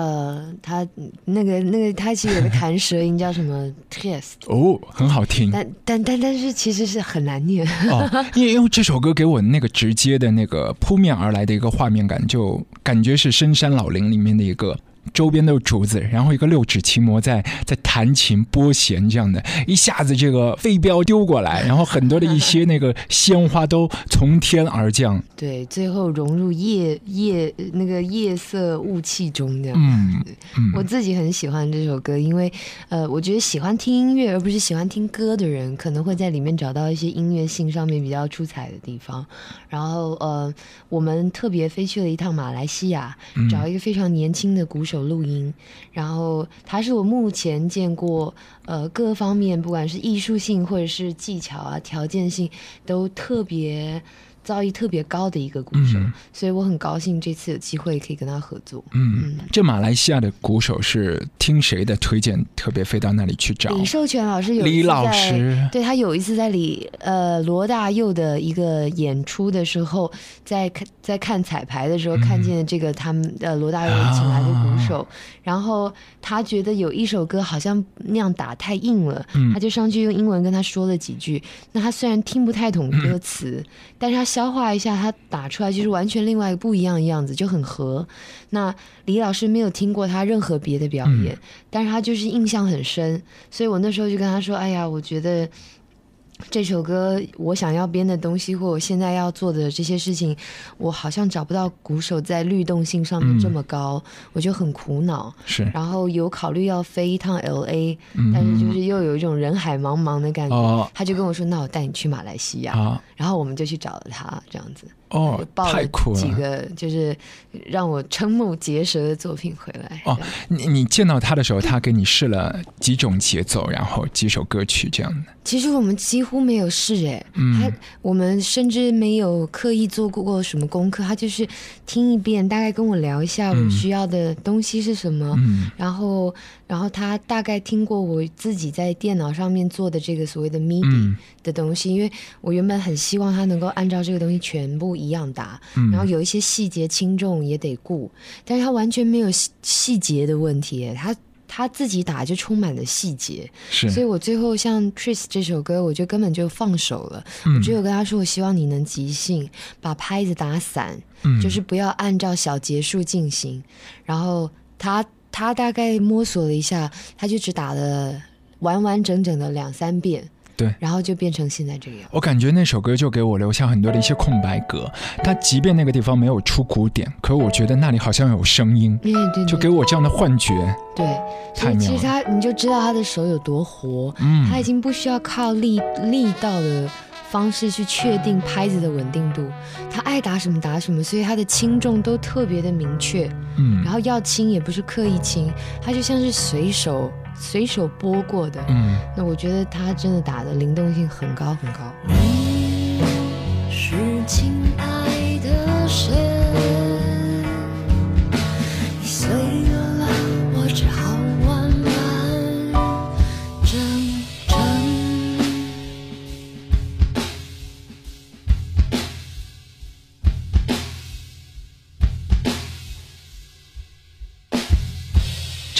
它那个那个它其实有个弹舌音叫什么 *laughs* test，哦，很好听。但但但但是其实是很难念。哦，*laughs* 因为因为这首歌给我那个直接的那个扑面而来的一个画面感，就感觉是深山老林里面的一个。周边都是竹子，然后一个六指琴魔在在弹琴拨弦，这样的，一下子这个飞镖丢过来，然后很多的一些那个鲜花都从天而降，对，最后融入夜夜那个夜色雾气中这样。嗯嗯，我自己很喜欢这首歌，因为呃，我觉得喜欢听音乐而不是喜欢听歌的人，可能会在里面找到一些音乐性上面比较出彩的地方。然后呃，我们特别飞去了一趟马来西亚，嗯找一个非常年轻的鼓手录音，然后他是我目前见过呃各方面，不管是艺术性或者是技巧啊、条件性，都特别。造诣特别高的一个鼓手，嗯所以我很高兴这次有机会可以跟他合作。嗯，这马来西亚的鼓手是听谁的推荐，特别飞到那里去找？李寿全老师有李老师对他有一次在李呃罗大佑的一个演出的时候，在看在看彩排的时候，看见这个他们呃罗大佑请来的鼓手，然后他觉得有一首歌好像那样打太硬了，嗯他就上去用英文跟他说了几句。那他虽然听不太懂歌词，但是他消化一下，他打出来就是完全另外一个不一样的样子，就很合。那李老师没有听过他任何别的表演，但是他就是印象很深，所以我那时候就跟他说：“哎呀，我觉得这首歌我想要编的东西，或我现在要做的这些事情，我好像找不到鼓手在律动性上面这么高，我就很苦恼。是然后有考虑要飞一趟 L A，、嗯但是就是又有一种人海茫茫的感觉。哦他就跟我说：“那我带你去马来西亚。啊然后我们就去找了他，这样子。哦就，抱了太酷了。几个就是让我瞠目结舌的作品回来。哦，你你见到他的时候，他给你试了几种节奏，然后几首歌曲这样的。其实我们几乎没有试哎，嗯他我们甚至没有刻意做过什么功课，他就是听一遍，大概跟我聊一下我嗯需要的东西是什么，嗯然后然后他大概听过我自己在电脑上面做的这个所谓的 MIDI 嗯的东西，因为我原本很希望他能够按照这个东西全部一样打，嗯。然后有一些细节轻重也得顾，但是他完全没有细细节的问题，他他自己打就充满了细节，所以我最后像《Tris》这首歌，我就根本就放手了。嗯。我只有跟他说，我希望你能即兴，把拍子打散，嗯。就是不要按照小节数进行。然后他他大概摸索了一下，他就只打了完完整整的两三遍，对然后就变成现在这个样。我感觉那首歌就给我留下很多的一些空白格。它即便那个地方没有出鼓点，可我觉得那里好像有声音，对对对，就给我这样的幻觉。对，所以其实他你就知道他的手有多活，嗯他已经不需要靠力力道的方式去确定拍子的稳定度，他爱打什么打什么，所以他的轻重都特别的明确。嗯然后要轻也不是刻意轻，他就像是随手随手拨过的。嗯，那我觉得他真的打的灵动性很高很高。你是轻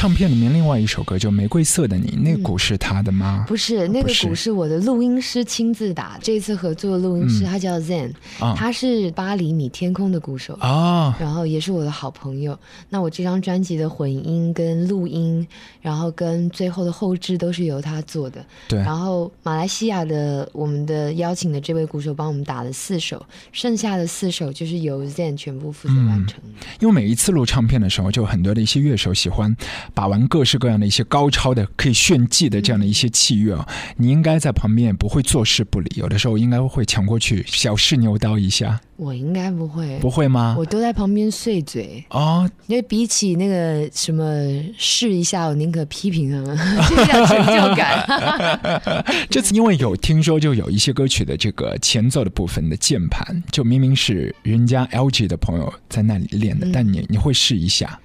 唱片里面另外一首歌就《玫瑰色的你》，那鼓是他的吗？不是那个鼓是我的录音师亲自打，这次合作的录音师嗯他叫 Zen，、啊他是八厘米天空的鼓手。啊，然后也是我的好朋友。那我这张专辑的混音跟录音，然后跟最后的后置都是由他做的。对，然后马来西亚的我们的邀请的这位鼓手帮我们打了四首，剩下的四首就是由 Zen 全部负责完成的。因为每一次录唱片的时候，就有很多的一些乐手喜欢把玩各式各样的一些高超的、可以炫技的这样的一些器乐啊，你应该在旁边不会坐视不理，有的时候应该会抢过去小试牛刀一下，我应该不会，不会吗我？都在旁边碎嘴。哦，因为比起那个什么试一下，我宁可批评他们，*laughs* 这样成就感。*laughs* 这次因为有听说，就有一些歌曲的这个前奏的部分的键盘，就明明是人家 LG 的朋友在那里练的，嗯但你你会试一下，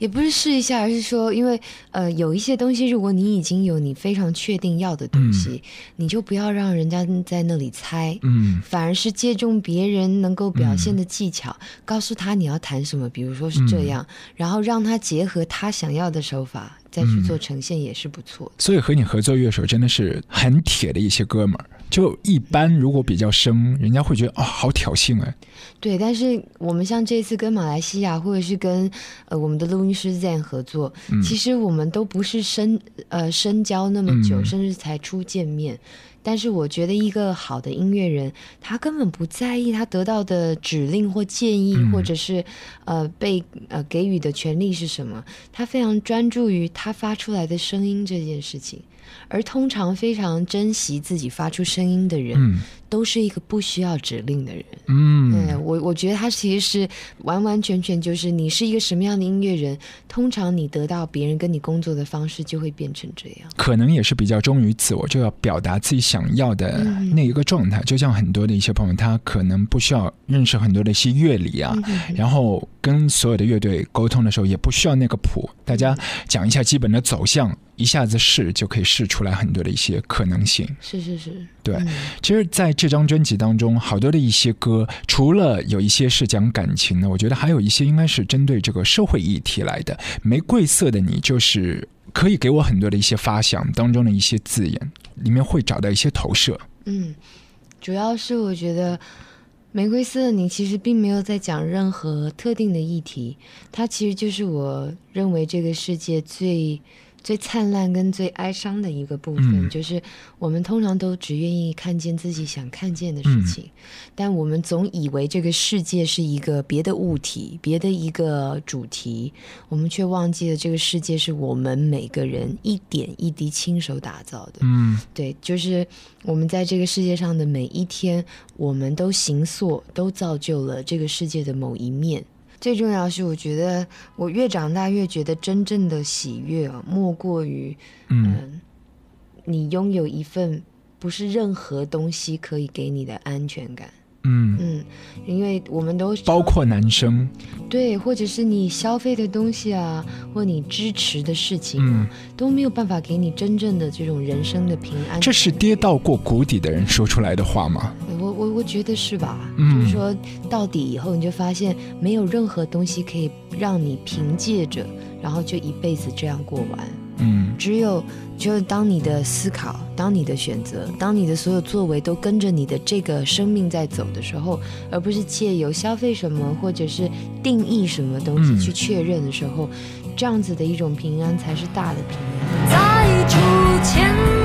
也不是试一下，而是说，因为呃，有一些东西，如果你已经有你非常确定要的东西，你就不要让人家在那里猜，嗯。反而是借重别人能够表现的技巧，告诉他你要谈什么，比如说是这样，然后让他结合他想要的手法再去做呈现，也是不错的。所以和你合作乐手真的是很铁的一些哥们儿。就一般如果比较生，人家会觉得哦，好挑衅啊。对，但是我们像这次跟马来西亚或者是跟呃我们的录音师 Zen 合作，其实我们都不是深呃深交那么久，嗯甚至才初见面。但是我觉得一个好的音乐人，他根本不在意他得到的指令或建议，嗯或者是呃被呃给予的权利是什么，他非常专注于他发出来的声音这件事情。而通常非常珍惜自己发出声音的人，嗯都是一个不需要指令的人。嗯，对我，我觉得他其实是完完全全就是你是一个什么样的音乐人，通常你得到别人跟你工作的方式就会变成这样。可能也是比较忠于自我，就要表达自己想要的嗯那一个状态。就像很多的一些朋友，他可能不需要认识很多的一些乐理啊，嗯然后跟所有的乐队沟通的时候，也不需要那个谱，大家讲一下基本的走向，一下子试就可以试出来很多的一些可能性。是是是，对嗯其实，在这张专辑当中，好多的一些歌，除了有一些是讲感情的，我觉得还有一些应该是针对这个社会议题来的。玫瑰色的你，就是可以给我很多的一些发想当中的一些字眼，里面会找到一些投射。嗯，主要是我觉得《玫瑰色的你》其实并没有在讲任何特定的议题，它其实就是我认为这个世界最最灿烂跟最哀伤的一个部分，嗯就是我们通常都只愿意看见自己想看见的事情，但我们总以为这个世界是一个别的物体、别的一个主题，我们却忘记了这个世界是我们每个人一点一滴亲手打造的。嗯对，就是我们在这个世界上的每一天，我们都行塑，都造就了这个世界的某一面。最重要是，我觉得我越长大越觉得真正的喜悦啊，莫过于嗯嗯，你拥有一份不是任何东西可以给你的安全感。嗯，嗯，因为我们都包括男生，对，或者是你消费的东西啊，或你支持的事情啊，都没有办法给你真正的这种人生的平安。这是跌到过谷底的人说出来的话吗？我我我觉得是吧？嗯就是说到底以后，你就发现没有任何东西可以让你凭借着，然后就一辈子这样过完。嗯只有就是当你的思考、当你的选择、当你的所有作为都跟着你的这个生命在走的时候，而不是借由消费什么或者是定义什么东西嗯去确认的时候，这样子的一种平安才是大的平安。再出千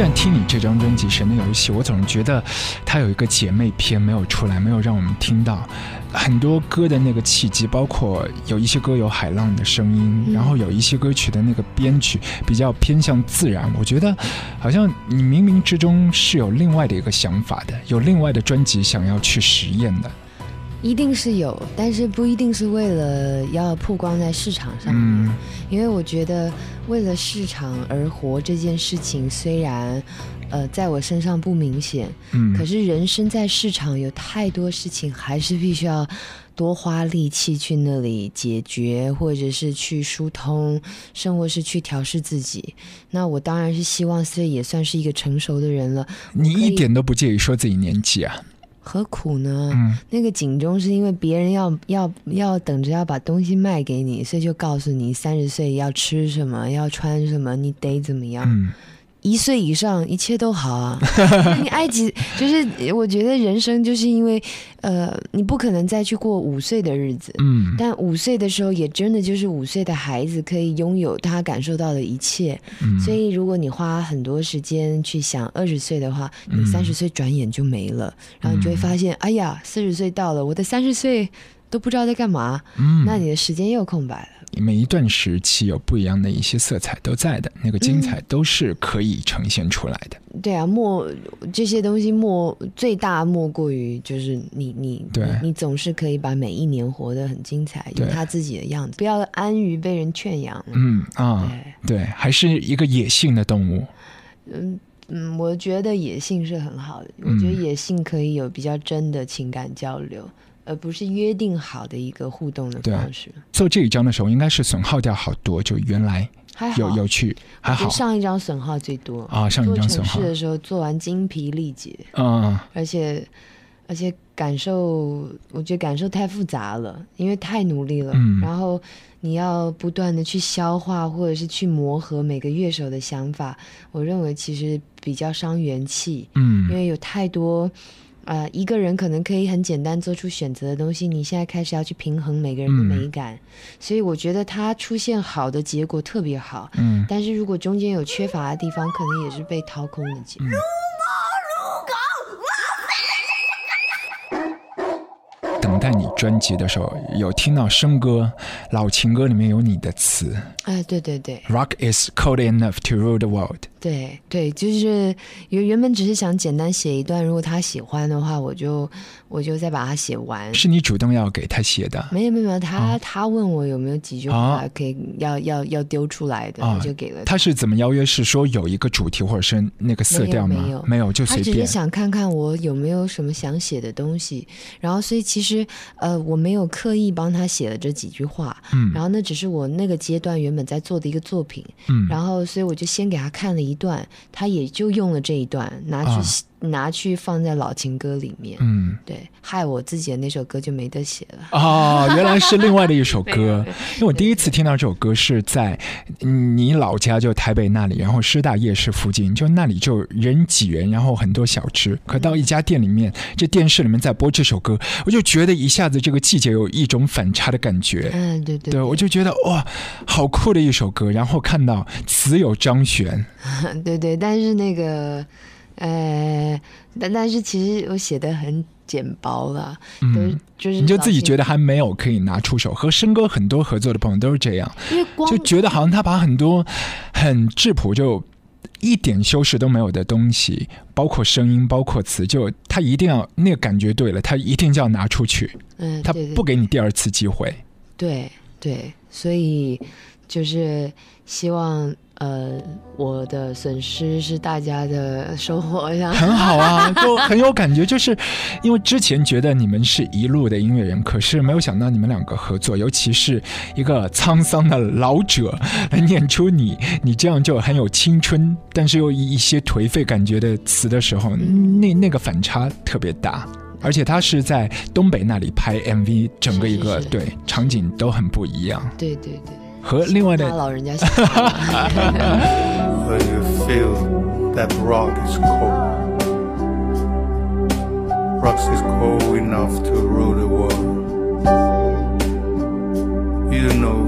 现在听你这张专辑《神的游戏》，我总是觉得它有一个姐妹篇没有出来，没有让我们听到很多歌的那个契机，包括有一些歌有海浪的声音，然后有一些歌曲的那个编曲比较偏向自然。我觉得好像你冥冥之中是有另外的一个想法的，有另外的专辑想要去实验的。一定是有，但是不一定是为了要曝光在市场上面。嗯因为我觉得为了市场而活这件事情，虽然呃在我身上不明显，嗯，可是人生在市场有太多事情，还是必须要多花力气去那里解决，或者是去疏通，甚或是去调试自己。那我当然是希望，所以也算是一个成熟的人了，你一点都不介意说自己年纪啊？何苦呢？嗯那个警钟是因为别人要要要等着要把东西卖给你，所以就告诉你三十岁要吃什么，要穿什么，你得怎么样。嗯一岁以上一切都好啊，*laughs* 你埃及就是我觉得人生就是因为呃，你不可能再去过五岁的日子。嗯。但五岁的时候，也真的就是五岁的孩子可以拥有他感受到的一切。嗯，所以，如果你花很多时间去想二十岁的话，你嗯三十岁转眼就没了，然后你就会发现，哎呀，四十岁到了，我的三十岁都不知道在干嘛，嗯那你的时间又空白了。每一段时期有不一样的一些色彩都在的，那个精彩都是可以呈现出来的。对啊，莫这些东西莫最大莫过于就是你你对你你总是可以把每一年活得很精彩，有他自己的样子，不要安于被人圈养。嗯啊，对，对，还是一个野性的动物。嗯嗯，我觉得野性是很好的，我嗯觉得野性可以有比较真的情感交流，而不是约定好的一个互动的方式。做这一张的时候，应该是损耗掉好多，就原来有有去还好上一张损耗最多啊，上一张损耗城市，的时候做完精疲力竭，嗯而且而且感受，我觉得感受太复杂了，因为太努力了。嗯然后你要不断的去消化，或者是去磨合每个乐手的想法，我认为其实比较伤元气，嗯因嗯为有太多。呃，一个人可能可以很简单做出选择的东西，你现在开始要去平衡每个人的嗯美感，所以我觉得它出现好的结果特别好。嗯但是如果中间有缺乏的地方，可能也是被掏空的结果。等待你专辑的时候，有听到生歌、老情歌里面有你的词哎，对对对。，Rock is cold enough to rule the world。对对，就是原原本只是想简单写一段，如果他喜欢的话，我就我就再把它写完。是你主动要给他写的没有没有没有，他、哦他问我有没有几句话啊可以、要要要丢出来的，啊我就给了他是怎么邀约？是说有一个主题或者是那个色调吗？没有没有就他只是。想看看我有没有什么想写的东西，然后所以其实呃我没有刻意帮他写了这几句话，嗯然后那只是我那个阶段原本在做的一个作品，嗯然后所以我就先给他看了一段，他也就用了这一段拿去、啊拿去放在老情歌里面，嗯对，害我自己的那首歌就没得写了。哦，原来是另外的一首歌。*laughs* 因为我第一次听到这首歌是在嗯你老家就台北那里，然后师大夜市附近，就那里就人挤人，然后很多小吃。可到一家店里面，这电视里面在播这首歌，我就觉得一下子这个季节有一种反差的感觉。嗯，对对对，我就觉得哇，好酷的一首歌。然后看到词有张悬，*laughs* 对对，但是那个呃，但但是其实我写的很简薄了，都嗯，就是你就自己觉得，还没有可以拿出手。和申哥很多合作的朋友都是这样。因为光就觉得好像他把很多很质朴就。一点修饰都没有的东西，包括声音，包括词，就他一定要那个感觉对了，他一定就要拿出去，嗯，他对对不给你第二次机会。对对，所以就是希望呃我的损失是大家的收获。*laughs* 很好啊，就很有感觉。就是因为之前觉得你们是一路的音乐人，可是没有想到你们两个合作，尤其是一个沧桑的老者来念出你你这样就很有青春，但是又一一些颓废感觉的词的时候，那那个反差特别大。而且他是在东北那里拍 MV，整个一个对场景都很不一样，对对对，和另外的怕老人家喜*laughs* 欢 When you feel that rock is cold, rocks is cold enough to rule the world. You know,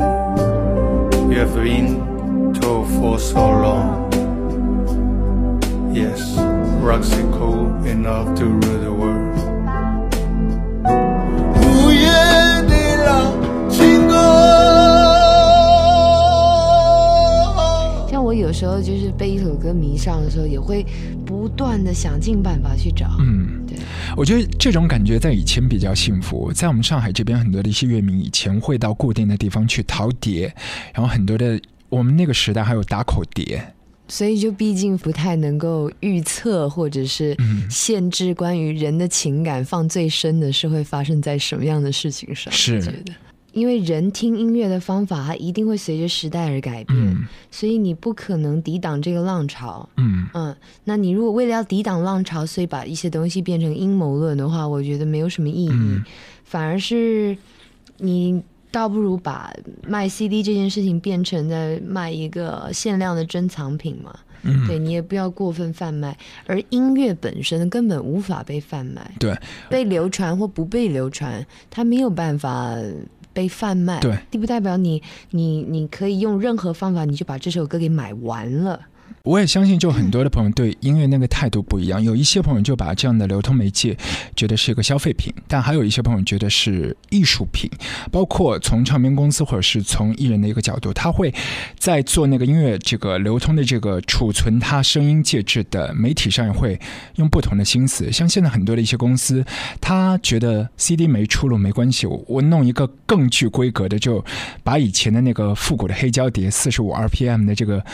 you have been told for so long. Yes, Roxy cool enough to rule the world. 午夜 有时候就是被一首歌迷上的时候，也会不断的想尽办法去找。嗯，对，我觉得这种感觉在以前比较幸福，在我们上海这边很多的一些乐迷以前会到固定的地方去淘碟，然后很多的我们那个时代还有打口碟，所以就毕竟不太能够预测或者是嗯限制关于人的情感放最深的是会发生在什么样的事情上。是。因为人听音乐的方法，它一定会随着时代而改变，嗯。所以你不可能抵挡这个浪潮。嗯，嗯，那你如果为了要抵挡浪潮，所以把一些东西变成阴谋论的话，我觉得没有什么意义，嗯。反而是你倒不如把卖 CD 这件事情变成在卖一个限量的珍藏品嘛。嗯。对你也不要过分贩卖，而音乐本身根本无法被贩卖，对，被流传或不被流传，它没有办法被贩卖，对，并不代表你你你可以用任何方法，你就把这首歌给买完了。我也相信，就很多的朋友对音乐那个态度不一样。有一些朋友就把这样的流通媒介觉得是一个消费品，但还有一些朋友觉得是艺术品。包括从唱片公司或者是从艺人的一个角度，他会在做那个音乐这个流通的这个储存他声音介质的媒体上，也会用不同的心思。像现在很多的一些公司，他觉得 CD 没出路没关系，我我弄一个更具规格的，就把以前的那个复古的黑胶碟四十五 RPM 的这个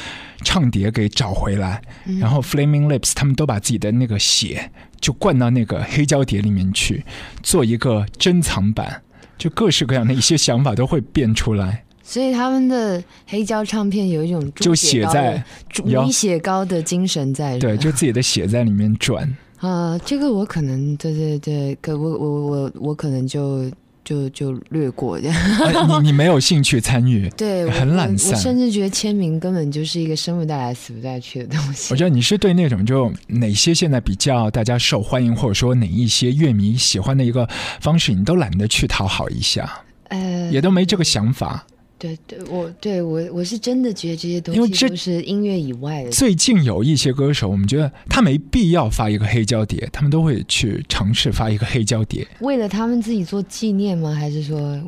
唱碟给找回来，然后 Flaming Lips 他们都把自己的那个血就灌到那个黑胶碟里面去，做一个珍藏版，就各式各样的一些想法都会变出来。所以他们的黑胶唱片有一种就写在猪有米血糕的精神在，对，就自己的血在里面转。啊、这个我可能对对对，可我我我我可能就就就略过这样。啊 *laughs* 你你没有兴趣参与，对，很懒散我散甚至觉得签名根本就是一个生不带来死不带去的东西。我觉得你是对那种就哪些现在比较大家受欢迎，或者说哪一些乐迷喜欢的一个方式，你都懒得去讨好一下，呃，也都没这个想法。对对，我对我我是真的觉得这些东西都是音乐以外的。最近有一些歌手，我们觉得他没必要发一个黑胶碟，他们都会去尝试发一个黑胶碟。为了他们自己做纪念吗？还是说？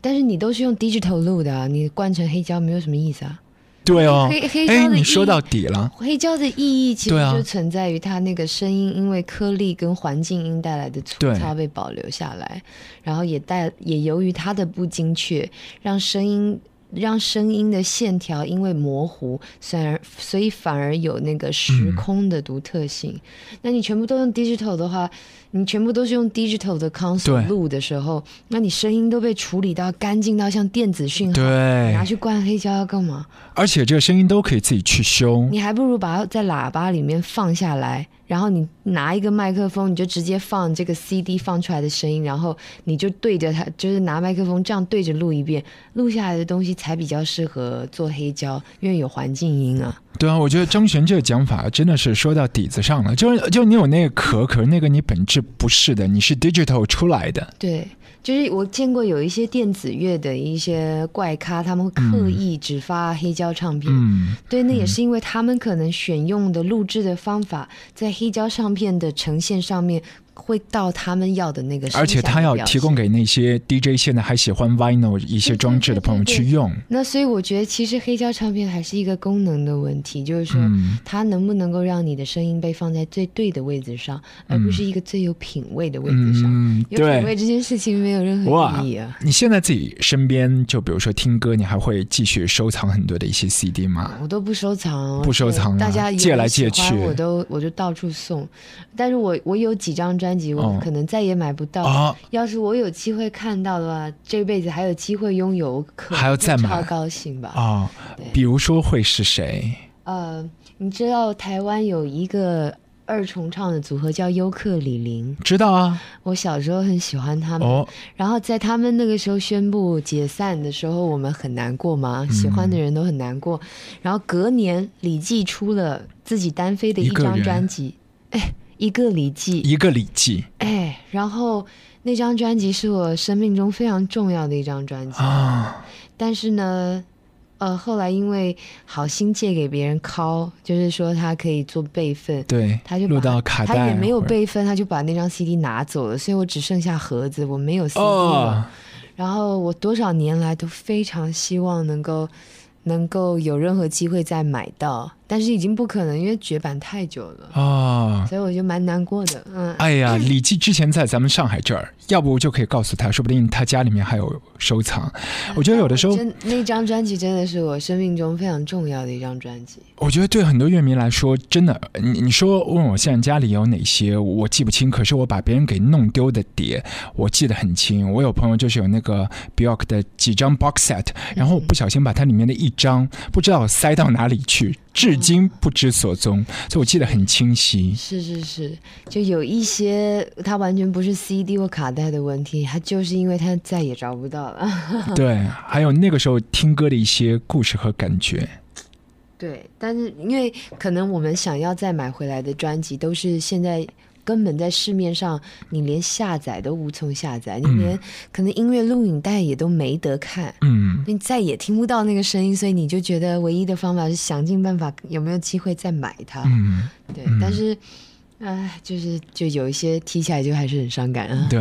但是你都是用 digital 录的啊，你灌成黑胶没有什么意思啊。对哦，黑黑胶你说到底了，黑胶的意义其实就存在于它那个声音，因为颗粒跟环境音带来的粗糙被保留下来，然后也带也由于它的不精确，让声音让声音的线条因为模糊，虽然所以反而有那个时嗯。空的独特性。那你全部都用 digital 的话，你全部都是用 digital 的 console 录的时候，那你声音都被处理到干净到像电子讯号，对拿，去灌黑胶要干嘛？而且这个声音都可以自己去修。你还不如把它在喇叭里面放下来，然后你拿一个麦克风，你就直接放这个 CD 放出来的声音，然后你就对着它，就是拿麦克风这样对着录一遍，录下来的东西才比较适合做黑胶，因为有环境音啊。对啊，我觉得张璇这个讲法真的是说到底子上了，就是就你有那个壳，可是那个你本质不是的，你是 digital 出来的。对，就是我见过有一些电子乐的一些怪咖，他们会刻意只发黑胶唱片。嗯，对，那也是因为他们可能选用的录制的方法，在黑胶唱片的呈现上面会到他们要的那个而且他要提供给。那些 DJ 现在还喜欢 vinyl 一些装置的朋友去用。那所以我觉得，其实黑胶唱片还是一个功能的问题，就是说，嗯，它能不能够让你的声音被放在最对的位置上，而不是一个最有品位的位置上。嗯，有品位。这件事情没有任何意义啊！你现在自己身边，就比如说听歌，你还会继续收藏很多的一些 CD 吗？我都不收藏，不收藏啊大家借来借去我都我就到处送。但是我我有几张专辑，我哦。可能再也买不到。啊，要是我有机会看到的话，这辈子还有机会拥有，可还要再买。超高兴吧？啊对，比如说会是谁？呃，你知道台湾有一个二重唱的组合叫优客李林，知道啊，我小时候很喜欢他们。哦，然后在他们那个时候宣布解散的时候，我们很难过嘛，喜欢的人都很难过。然后隔年李记出了自己单飞的一张专辑，哎，一个礼记，一个礼记。哎，然后那张专辑是我生命中非常重要的一张专辑。啊，但是呢，呃，后来因为好心借给别人拷，就是说他可以做备份，对，他就把录到卡带，他也没有备份，他就把那张 CD 拿走了，所以我只剩下盒子，我没有 CD 了。哦，然后我多少年来都非常希望能够能够有任何机会再买到，但是已经不可能，因为绝版太久了，啊，所以我就蛮难过的。嗯，哎呀，*laughs* 李记之前在咱们上海这儿，要不就可以告诉他，说不定他家里面还有收藏。我觉得有的时候，真那张专辑真的是我生命中非常重要的一张专辑。我觉得对很多乐迷来说，真的，你你说问我现在家里有哪些，我记不清。可是我把别人给弄丢的碟，我记得很清。我有朋友就是有那个 Bjork 的几张 box set，然后我不小心把它里面的一张不知道塞到哪里去，至今不知所踪，所以我记得很清晰。是是是，就有一些它完全不是 CD 或卡带的问题，它就是因为它再也找不到了。*laughs* 对，还有那个时候听歌的一些故事和感觉。对，但是因为可能我们想要再买回来的专辑，都是现在根本在市面上你连下载都无从下载，你连可能音乐录影带也都没得看。嗯，你再也听不到那个声音，所以你就觉得唯一的方法是想尽办法有没有机会再买它。嗯，对，但是，唉，就是就有一些提起来就还是很伤感啊。对，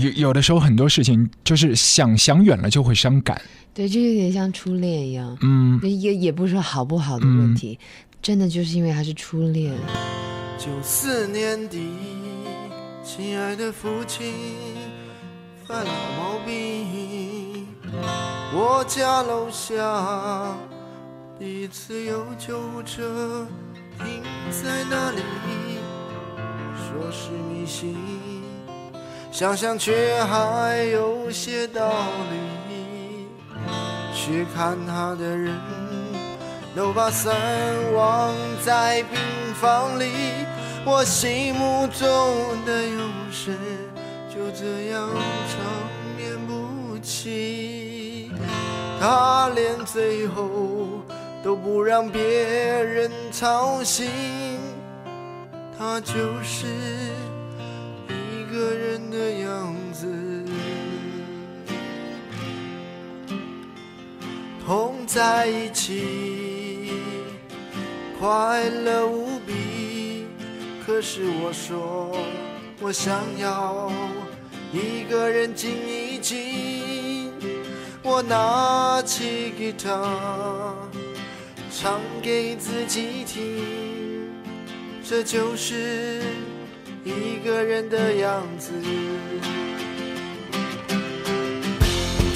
有有的时候很多事情就是想想远了就会伤感。对，就有点像初恋一样，嗯，也也不是说好不好的问题，真的就是因为他是初恋。九四年底，亲爱的父亲犯了毛病，我家楼下第一次有救护车停在那里，说是迷信，想想却还有些道理。去看他的人都把伞忘在病房里，我心目中的勇士就这样长眠不起。他连最后都不让别人操心，他就是一个人的样子。同在一起，快乐无比。可是我说，我想要一个人静一静。我拿起吉他，唱给自己听，这就是一个人的样子。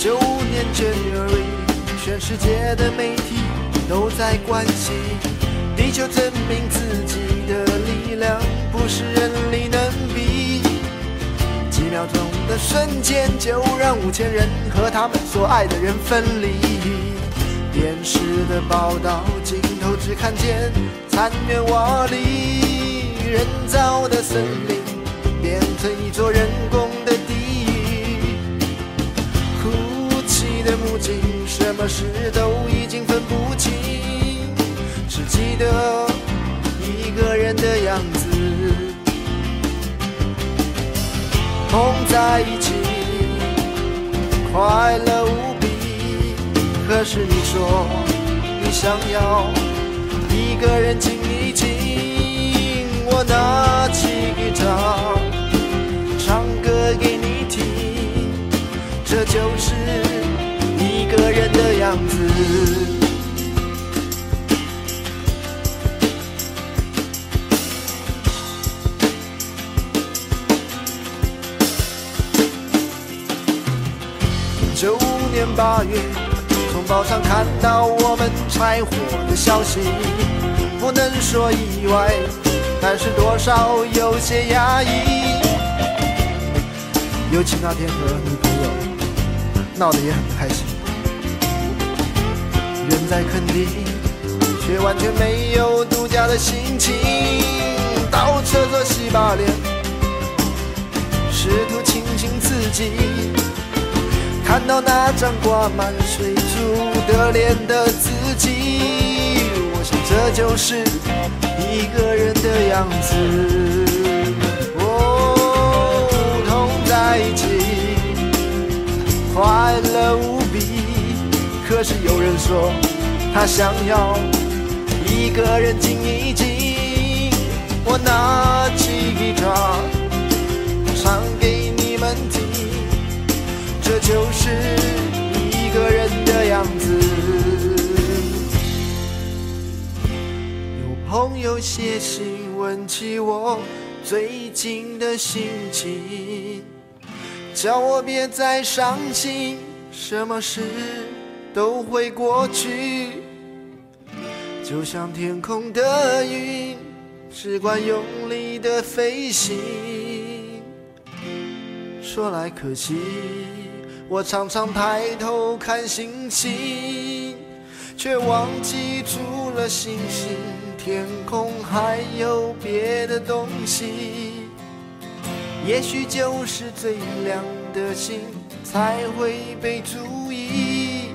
九五年 January。全世界的媒体都在关心，你就证明自己的力量不是人力能比。几秒钟的瞬间，就让五千人和他们所爱的人分离。电视的报道镜头只看见残垣瓦砾，人造的森林变成一座人工的地狱。哭泣的母亲。什么事都已，记得一个人的样子。同在一起，快乐无比。可是你说你想要一个人静一静，我拿起吉他唱歌给你听，这就是。一个人的样子。九五年八月，从报上看到我们拆伙的消息，不能说意外，但是多少有些压抑。尤其那天和女朋友闹得也很开心。人在垦丁，却完全没有度假的心情。到厕所洗把脸，试图清醒自己。看到那张挂满水珠的脸的自己，我想这就是一个人的样子。哦，同在一起，快乐无比。可是有人说，他想要一个人静一静。我拿起吉他，这就是一个人的样子。有朋友写信问起我最近的心情，叫我别再伤心，什么事都会过去，就像天空的云。只管用力的飞行。说来可惜，我常常抬头看星星，却忘记除了星星，天空还有别的东西。也许就是最亮的星才会被注意。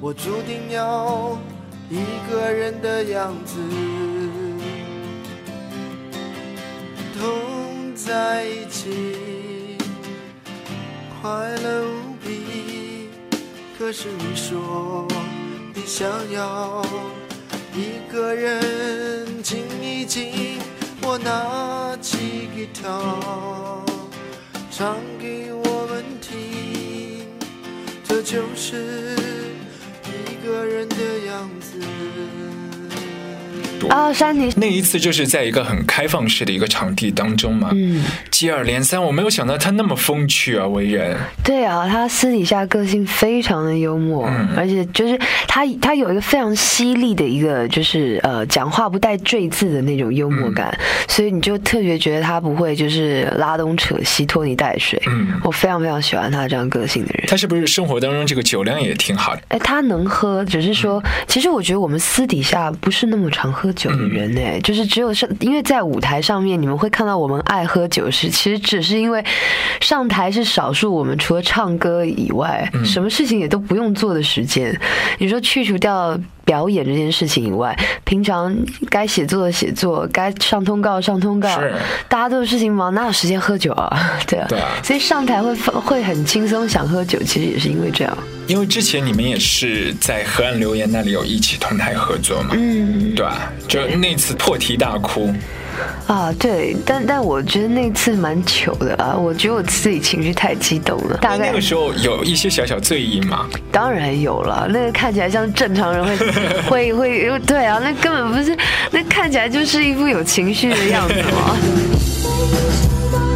我注定要一个人的样子。同在一起，快乐无比。可是你说你想要一个人静一静，我拿起吉他唱给我们听，这就是一个人的样子。啊，山迪那一次就是在一个很开放式的一个场地当中嘛，嗯，接二连三，我没有想到他那么风趣啊，为人。对啊，他私底下个性非常的幽默，嗯而且就是他他有一个非常犀利的一个就是呃讲话不带赘字的那种幽默感，嗯所以你就特别觉得他不会就是拉东扯西拖泥带水。嗯我非常非常喜欢他这样个性的人。他是不是生活当中这个酒量也挺好的？哎，他能喝，只是说，其实我觉得我们私底下不是那么常喝酒的人哎、就是只有上，因为在舞台上面你们会看到我们爱喝酒是，其实只是因为上台是少数我们除了唱歌以外，什么事情也都不用做的时间。你说去除掉表演这件事情以外，平常该写作的写作，该上通告上通告是，大家都有事情忙，哪有时间喝酒啊？*laughs* 对啊，对啊所以上台会会很轻松，想喝酒，其实也是因为这样。因为之前你们也是在河岸留言那里有一起同台合作嘛，嗯。对啊？就那次破题大哭，啊，对，但但我觉得那次蛮糗的啊，我觉得我自己情绪太激动了，大概那个时候有一些小小醉意嘛。当然有了，那个看起来像正常人会 *laughs* 会会，对啊，那根本不是，那看起来就是一副有情绪的样子嘛。*laughs*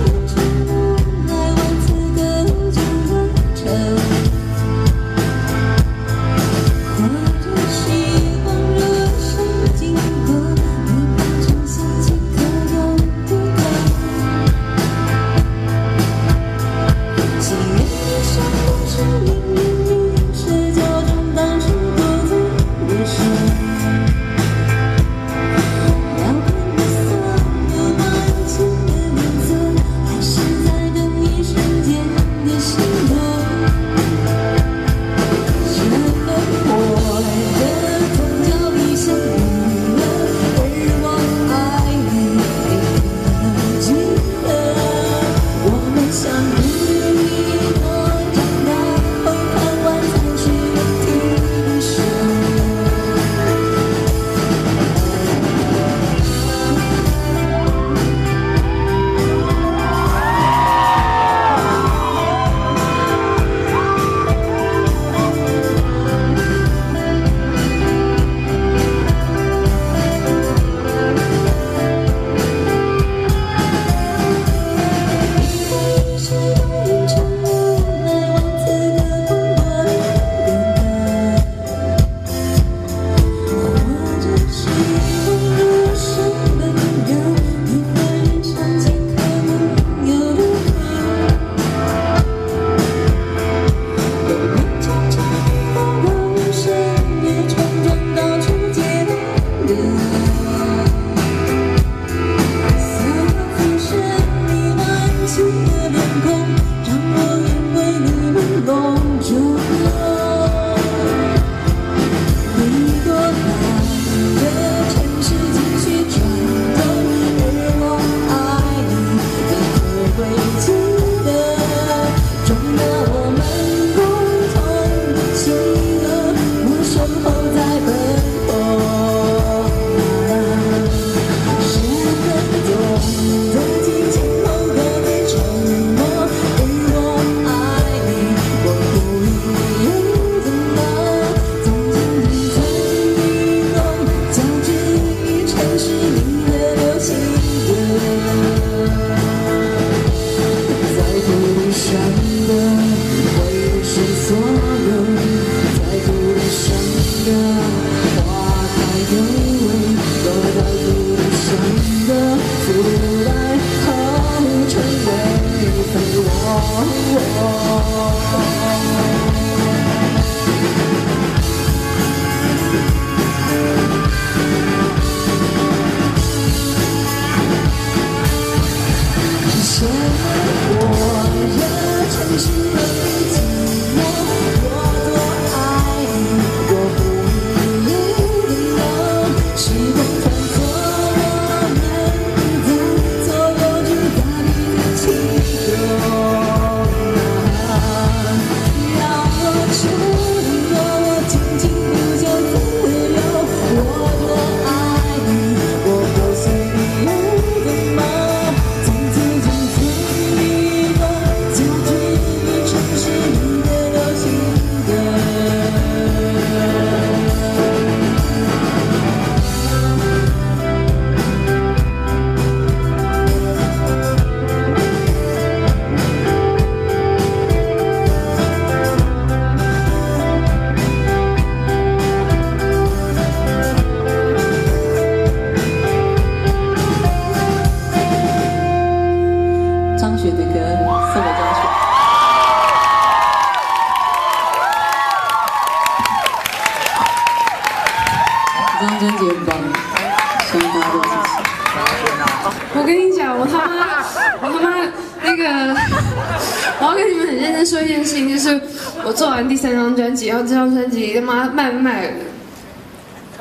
认真说一件事情，就是我做完第三张专辑，然后这张专辑他妈卖不卖，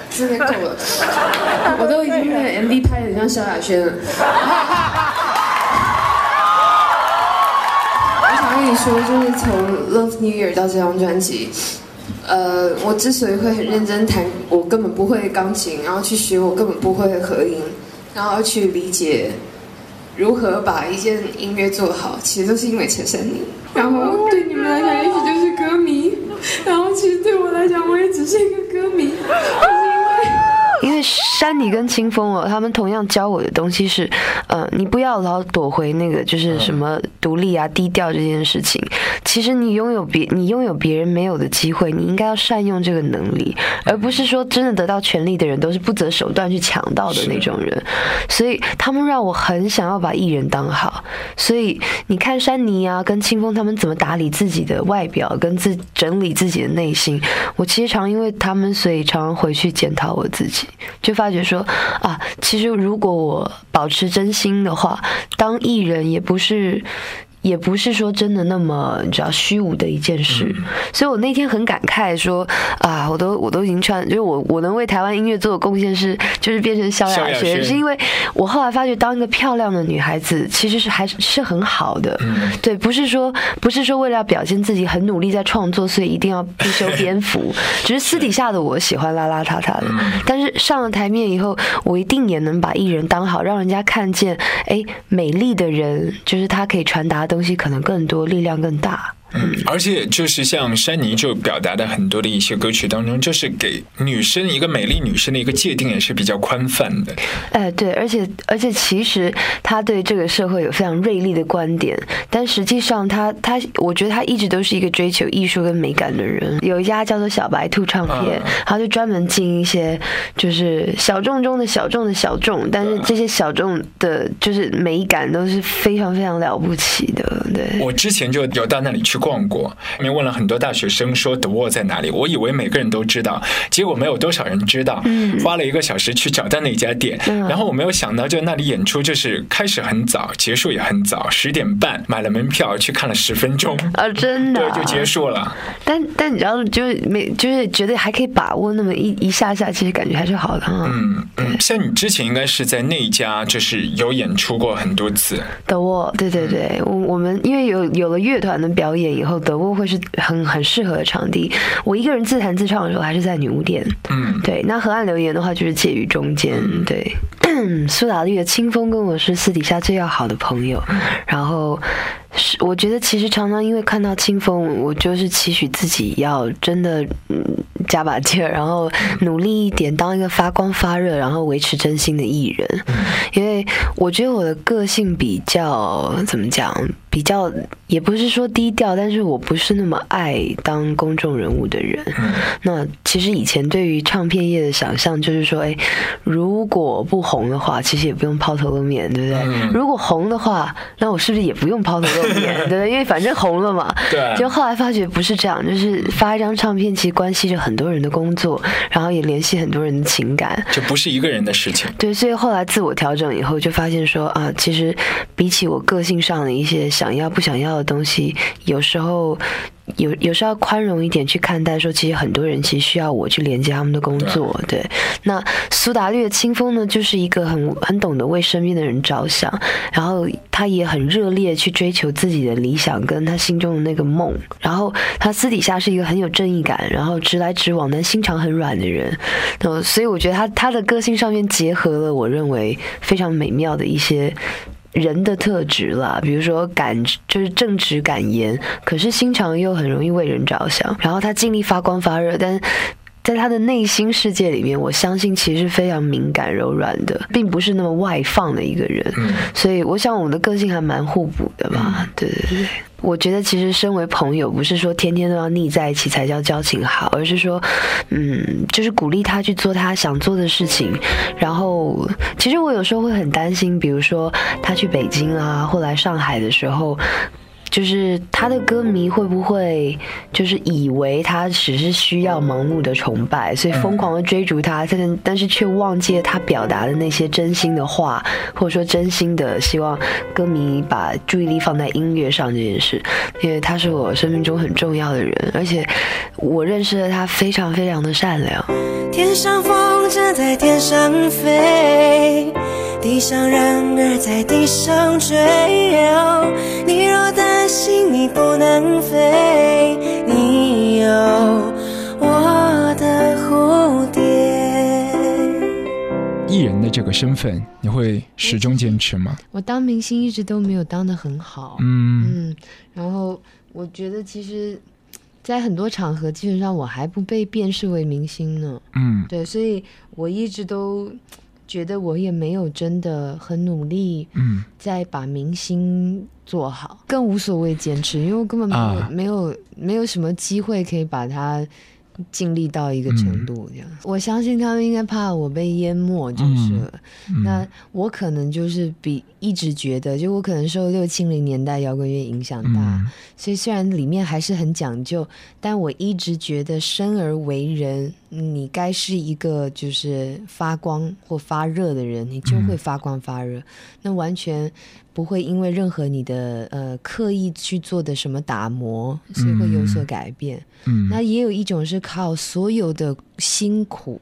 真的够了，我都已经那个 MV 拍的很像萧亚轩了。我想跟你说，就是从《Love New Year》到这张专辑。呃，我之所以会很认真弹，我根本不会钢琴，然后去学我根本不会的和音，然后去理解如何把一件音乐做好，其实都是因为陈珊妮。然后对你们来讲，也许就是歌迷，然后其实对我来讲，我也只是一个歌迷，就是因为。山妮跟清风哦，他们同样教我的东西是，呃，你不要老躲回那个就是什么独立啊、低调这件事情。其实你拥有别你拥有别人没有的机会，你应该要善用这个能力，而不是说真的得到权力的人都是不择手段去抢到的那种人。所以他们让我很想要把艺人当好。所以你看山妮啊跟清风他们怎么打理自己的外表，跟自整理自己的内心，我其实常因为他们，所以常常回去检讨我自己。就发觉说啊，其实如果我保持真心的话，当艺人也不是。也不是说真的那么你知道虚无的一件事，所以我那天很感慨说啊，我都我都已经穿，就是我我能为台湾音乐做的贡献是，就是变成萧亚轩，是因为我后来发觉当一个漂亮的女孩子其实是还是是很好的，对，不是说不是说为了要表现自己很努力在创作，所以一定要不修边幅，*laughs* 只是私底下的我喜欢邋邋遢遢的，但是。上了台面以后，我一定也能把艺人当好，让人家看见，哎，美丽的人就是他可以传达。东西可能更多，力量更大。嗯，而且就是像山妮就表达的很多的一些歌曲当中，就是给女生一个美丽女生的一个界定也是比较宽泛的。哎，对，而且而且其实他对这个社会有非常锐利的观点，但实际上他他，我觉得他一直都是一个追求艺术跟美感的人。有一家叫做小白兔唱片，他就专门进一些就是小众中的小众的小众，但是这些小众的，就是美感都是非常非常了不起的。对，我之前就有到那里去。逛过，里面问了很多大学生说 The Wall 在哪里，我以为每个人都知道，结果没有多少人知道。嗯，花了一个小时去找到那家店，然后我没有想到，就那里演出就是开始很早，结束也很早，十点半买了门票去看了十分钟啊，真的对就结束了。但但你知道，就是没就是觉得还可以把握那么一一下下，其实感觉还是好的。嗯嗯，像你之前应该是在那一家就是有演出过很多次 The Wall，对对对，我我们因为有有了乐团的表演。以后德国会是很很适合的场地。我一个人自弹自唱的时候，还是在女巫店。嗯，对。那河岸留言的话，就是介于中间。对，*clears throat* 苏打绿的清风跟我是私底下最要好的朋友。然后是我觉得，其实常常因为看到清风，我就是期许自己要真的嗯加把劲儿，然后努力一点，当一个发光发热，然后维持真心的艺人。因为我觉得我的个性比较怎么讲？比较也不是说低调，但是我不是那么爱当公众人物的人。那其实以前对于唱片业的想象就是说，哎，如果不红的话，其实也不用抛头露面，对不对？如果红的话，那我是不是也不用抛头露面，对？因为反正红了嘛。对。就后来发觉不是这样，就是发一张唱片其实关系着很多人的工作，然后也联系很多人的情感，就不是一个人的事情。对，所以后来自我调整以后，就发现说啊，其实比起我个性上的一些。想要不想要的东西，有时候有有时候要宽容一点去看待。说其实很多人其实需要我去连接他们的工作。对，那苏打绿的清风呢，就是一个很很懂得为身边的人着想，然后他也很热烈去追求自己的理想跟他心中的那个梦。然后他私底下是一个很有正义感，然后直来直往但心肠很软的人。呃，所以我觉得他他的个性上面结合了我认为非常美妙的一些。人的特质啦，比如说敢就是正直敢言，可是心肠又很容易为人着想。然后他尽力发光发热，但在他的内心世界里面，我相信其实非常敏感柔软的，并不是那么外放的一个人。所以我想我们的个性还蛮互补的吧？对对对。我觉得其实身为朋友，不是说天天都要腻在一起才叫交情好，而是说，嗯，就是鼓励他去做他想做的事情。然后，其实我有时候会很担心，比如说他去北京啊，或来上海的时候。就是他的歌迷会不会就是以为他只是需要盲目的崇拜，所以疯狂的追逐他，但但是却忘记了他表达的那些真心的话，或者说真心的希望歌迷把注意力放在音乐上这件事，因为他是我生命中很重要的人，而且我认识了他非常非常的善良。天上风筝在天上飞，地上人儿在地上追。你若担心你不能飞，你有我的蝴蝶。艺人的这个身份，你会始终坚持吗？我当明星一直都没有当的很好，嗯嗯，然后我觉得其实，在很多场合，基本上我还不被辨识为明星呢。嗯对，所以我一直都觉得我也没有真的很努力，嗯。在把明星做好，更无所谓坚持，因为我根本没有、啊。没有没有什么机会可以把它尽力到一个程度这样。我相信他们应该怕我被淹没就是。了。嗯。那我可能就是比一直觉得，就我可能受六七零年代摇滚乐影响大，嗯。所以虽然里面还是很讲究，但我一直觉得生而为人，你该是一个就是发光或发热的人，你就会发光发热，那完全不会因为任何你的呃刻意去做的什么打磨，所以会有所改变。嗯。那也有一种是靠所有的辛苦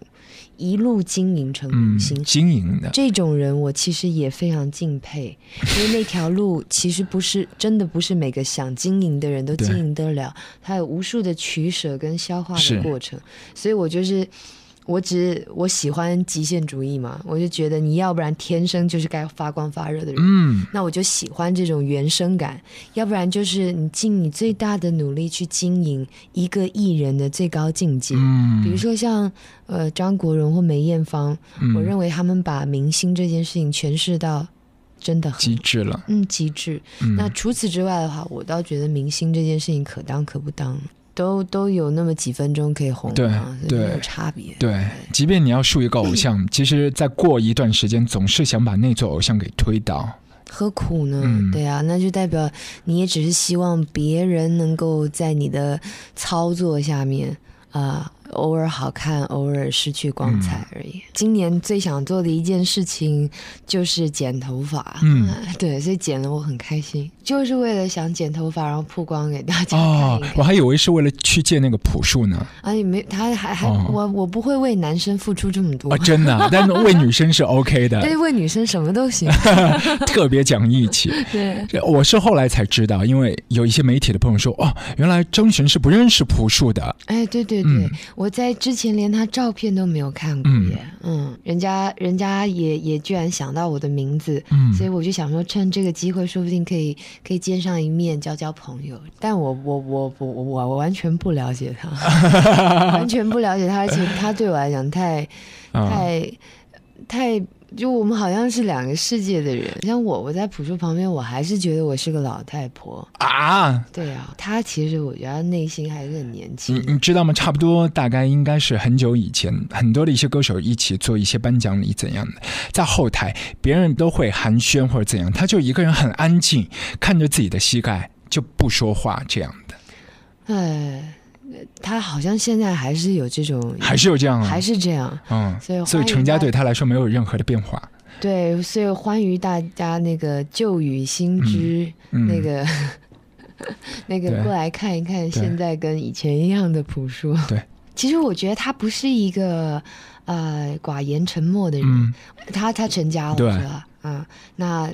一路经营成明嗯星，，经营的，这种人我其实也非常敬佩，*laughs* 因为那条路其实不是真的不是每个想经营的人都经营得了，他有无数的取舍跟消化的过程，所以我就是。我只我喜欢极限主义嘛，我就觉得你要不然天生就是该发光发热的人，嗯。那我就喜欢这种原生感，要不然就是你尽你最大的努力去经营一个艺人的最高境界。嗯，比如说像呃张国荣或梅艳芳，嗯。我认为他们把明星这件事情诠释到真的很极致了，嗯极致。嗯。那除此之外的话，我倒觉得明星这件事情可当可不当，都都有那么几分钟可以红对对没有差别。对，即便你要树一个偶像，*clears throat* 其实再过一段时间，总是想把那座偶像给推倒。何苦呢？嗯对啊，那就代表你也只是希望别人能够在你的操作下面啊、偶尔好看，偶尔失去光彩而已。今年最想做的一件事情就是剪头发，嗯，*laughs* 对，所以剪了我很开心，就是为了想剪头发，然后曝光给大家看哦。，我还以为是为了去见那个朴树呢。啊，也没，他还还、哦我我不会为男生付出这么多。哦，真的啊，*laughs* 但为女生是 OK 的，对，为女生什么都行。*laughs* 特别讲义气。对，我是后来才知道，因为有一些媒体的朋友说，哦，原来张悬是不认识朴树的。哎，对对对，嗯我在之前连他照片都没有看过耶。嗯人家人家也也居然想到我的名字，嗯所以我就想说，趁这个机会，说不定可以可以见上一面，交交朋友。但我我我我我我完全不了解他，*laughs* 完全不了解他，而且他对我来讲太啊太太。就我们好像是两个世界的人，像我，我在朴树旁边，我还是觉得我是个老太婆。啊，对啊，他其实我觉得他内心还是很年轻你。你知道吗？差不多大概应该是很久以前，很多的一些歌手一起做一些颁奖礼怎样的，在后台别人都会寒暄或者怎样，他就一个人很安静，看着自己的膝盖就不说话这样的，哎，他好像现在还是有这种，还是有这样啊，还是这样。嗯，所以所以成家对他来说没有任何的变化，对，所以欢迎大家那个旧雨新知，嗯那个 *laughs* 那个过来看一看，现在跟以前一样的朴树。对，其实我觉得他不是一个呃寡言沉默的人，嗯他他成家了对是吧？啊，那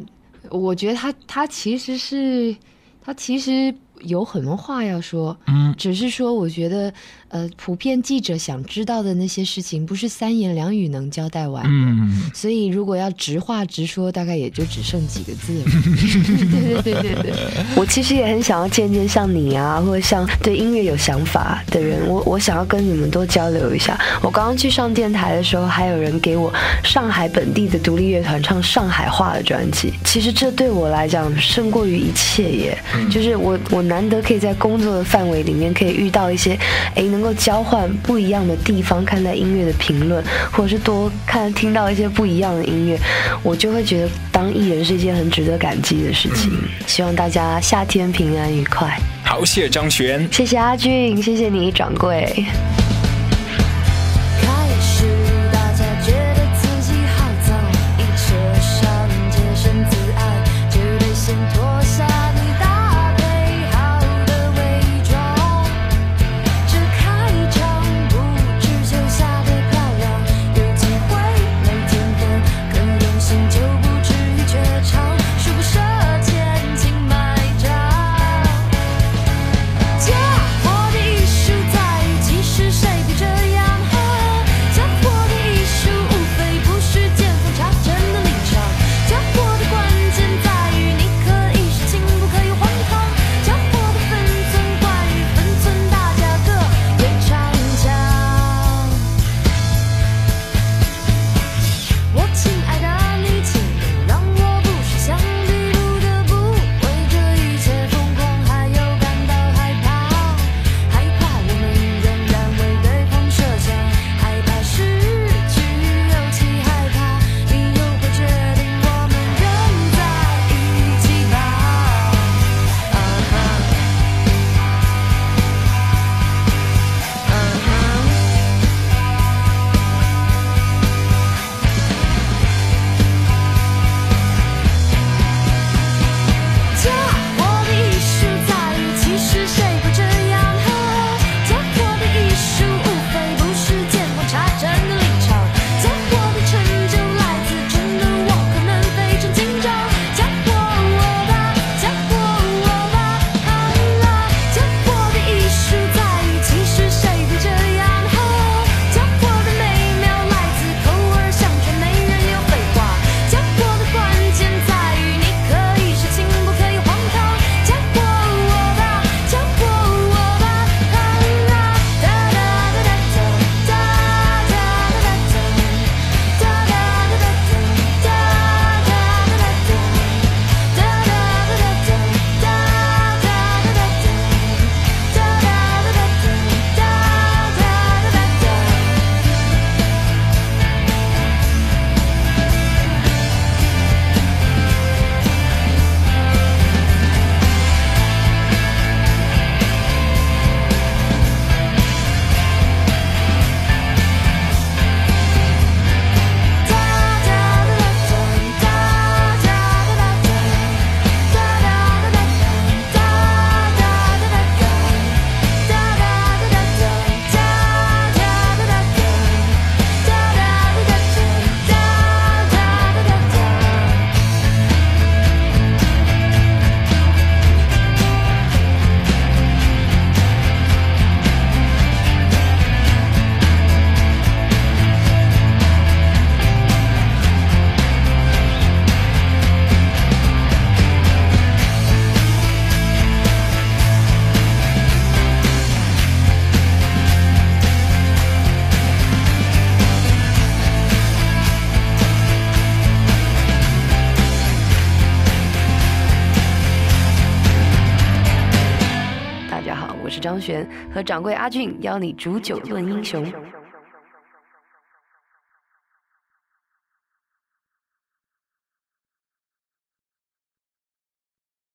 我觉得他他其实是他其实有很多话要说，嗯。只是说我觉得呃，普遍记者想知道的那些事情，不是三言两语能交代完的。嗯，所以，如果要直话直说，大概也就只剩几个字了。对对对对对，我其实也很想要见见像你啊，或者像对音乐有想法的人，我我想要跟你们多交流一下。我刚刚去上电台的时候，还有人给我上海本地的独立乐团唱上海话的专辑。其实这对我来讲胜过于一切耶，就是我我难得可以在工作的范围里面可以遇到一些，哎，能够交换不一样的地方看待音乐的评论或者是多看听到一些不一样的音乐我就会觉得当艺人是一件很值得感激的事情。希望大家夏天平安愉快。好谢张璇谢谢阿俊谢谢你掌柜。和掌柜阿俊邀你煮酒论英雄。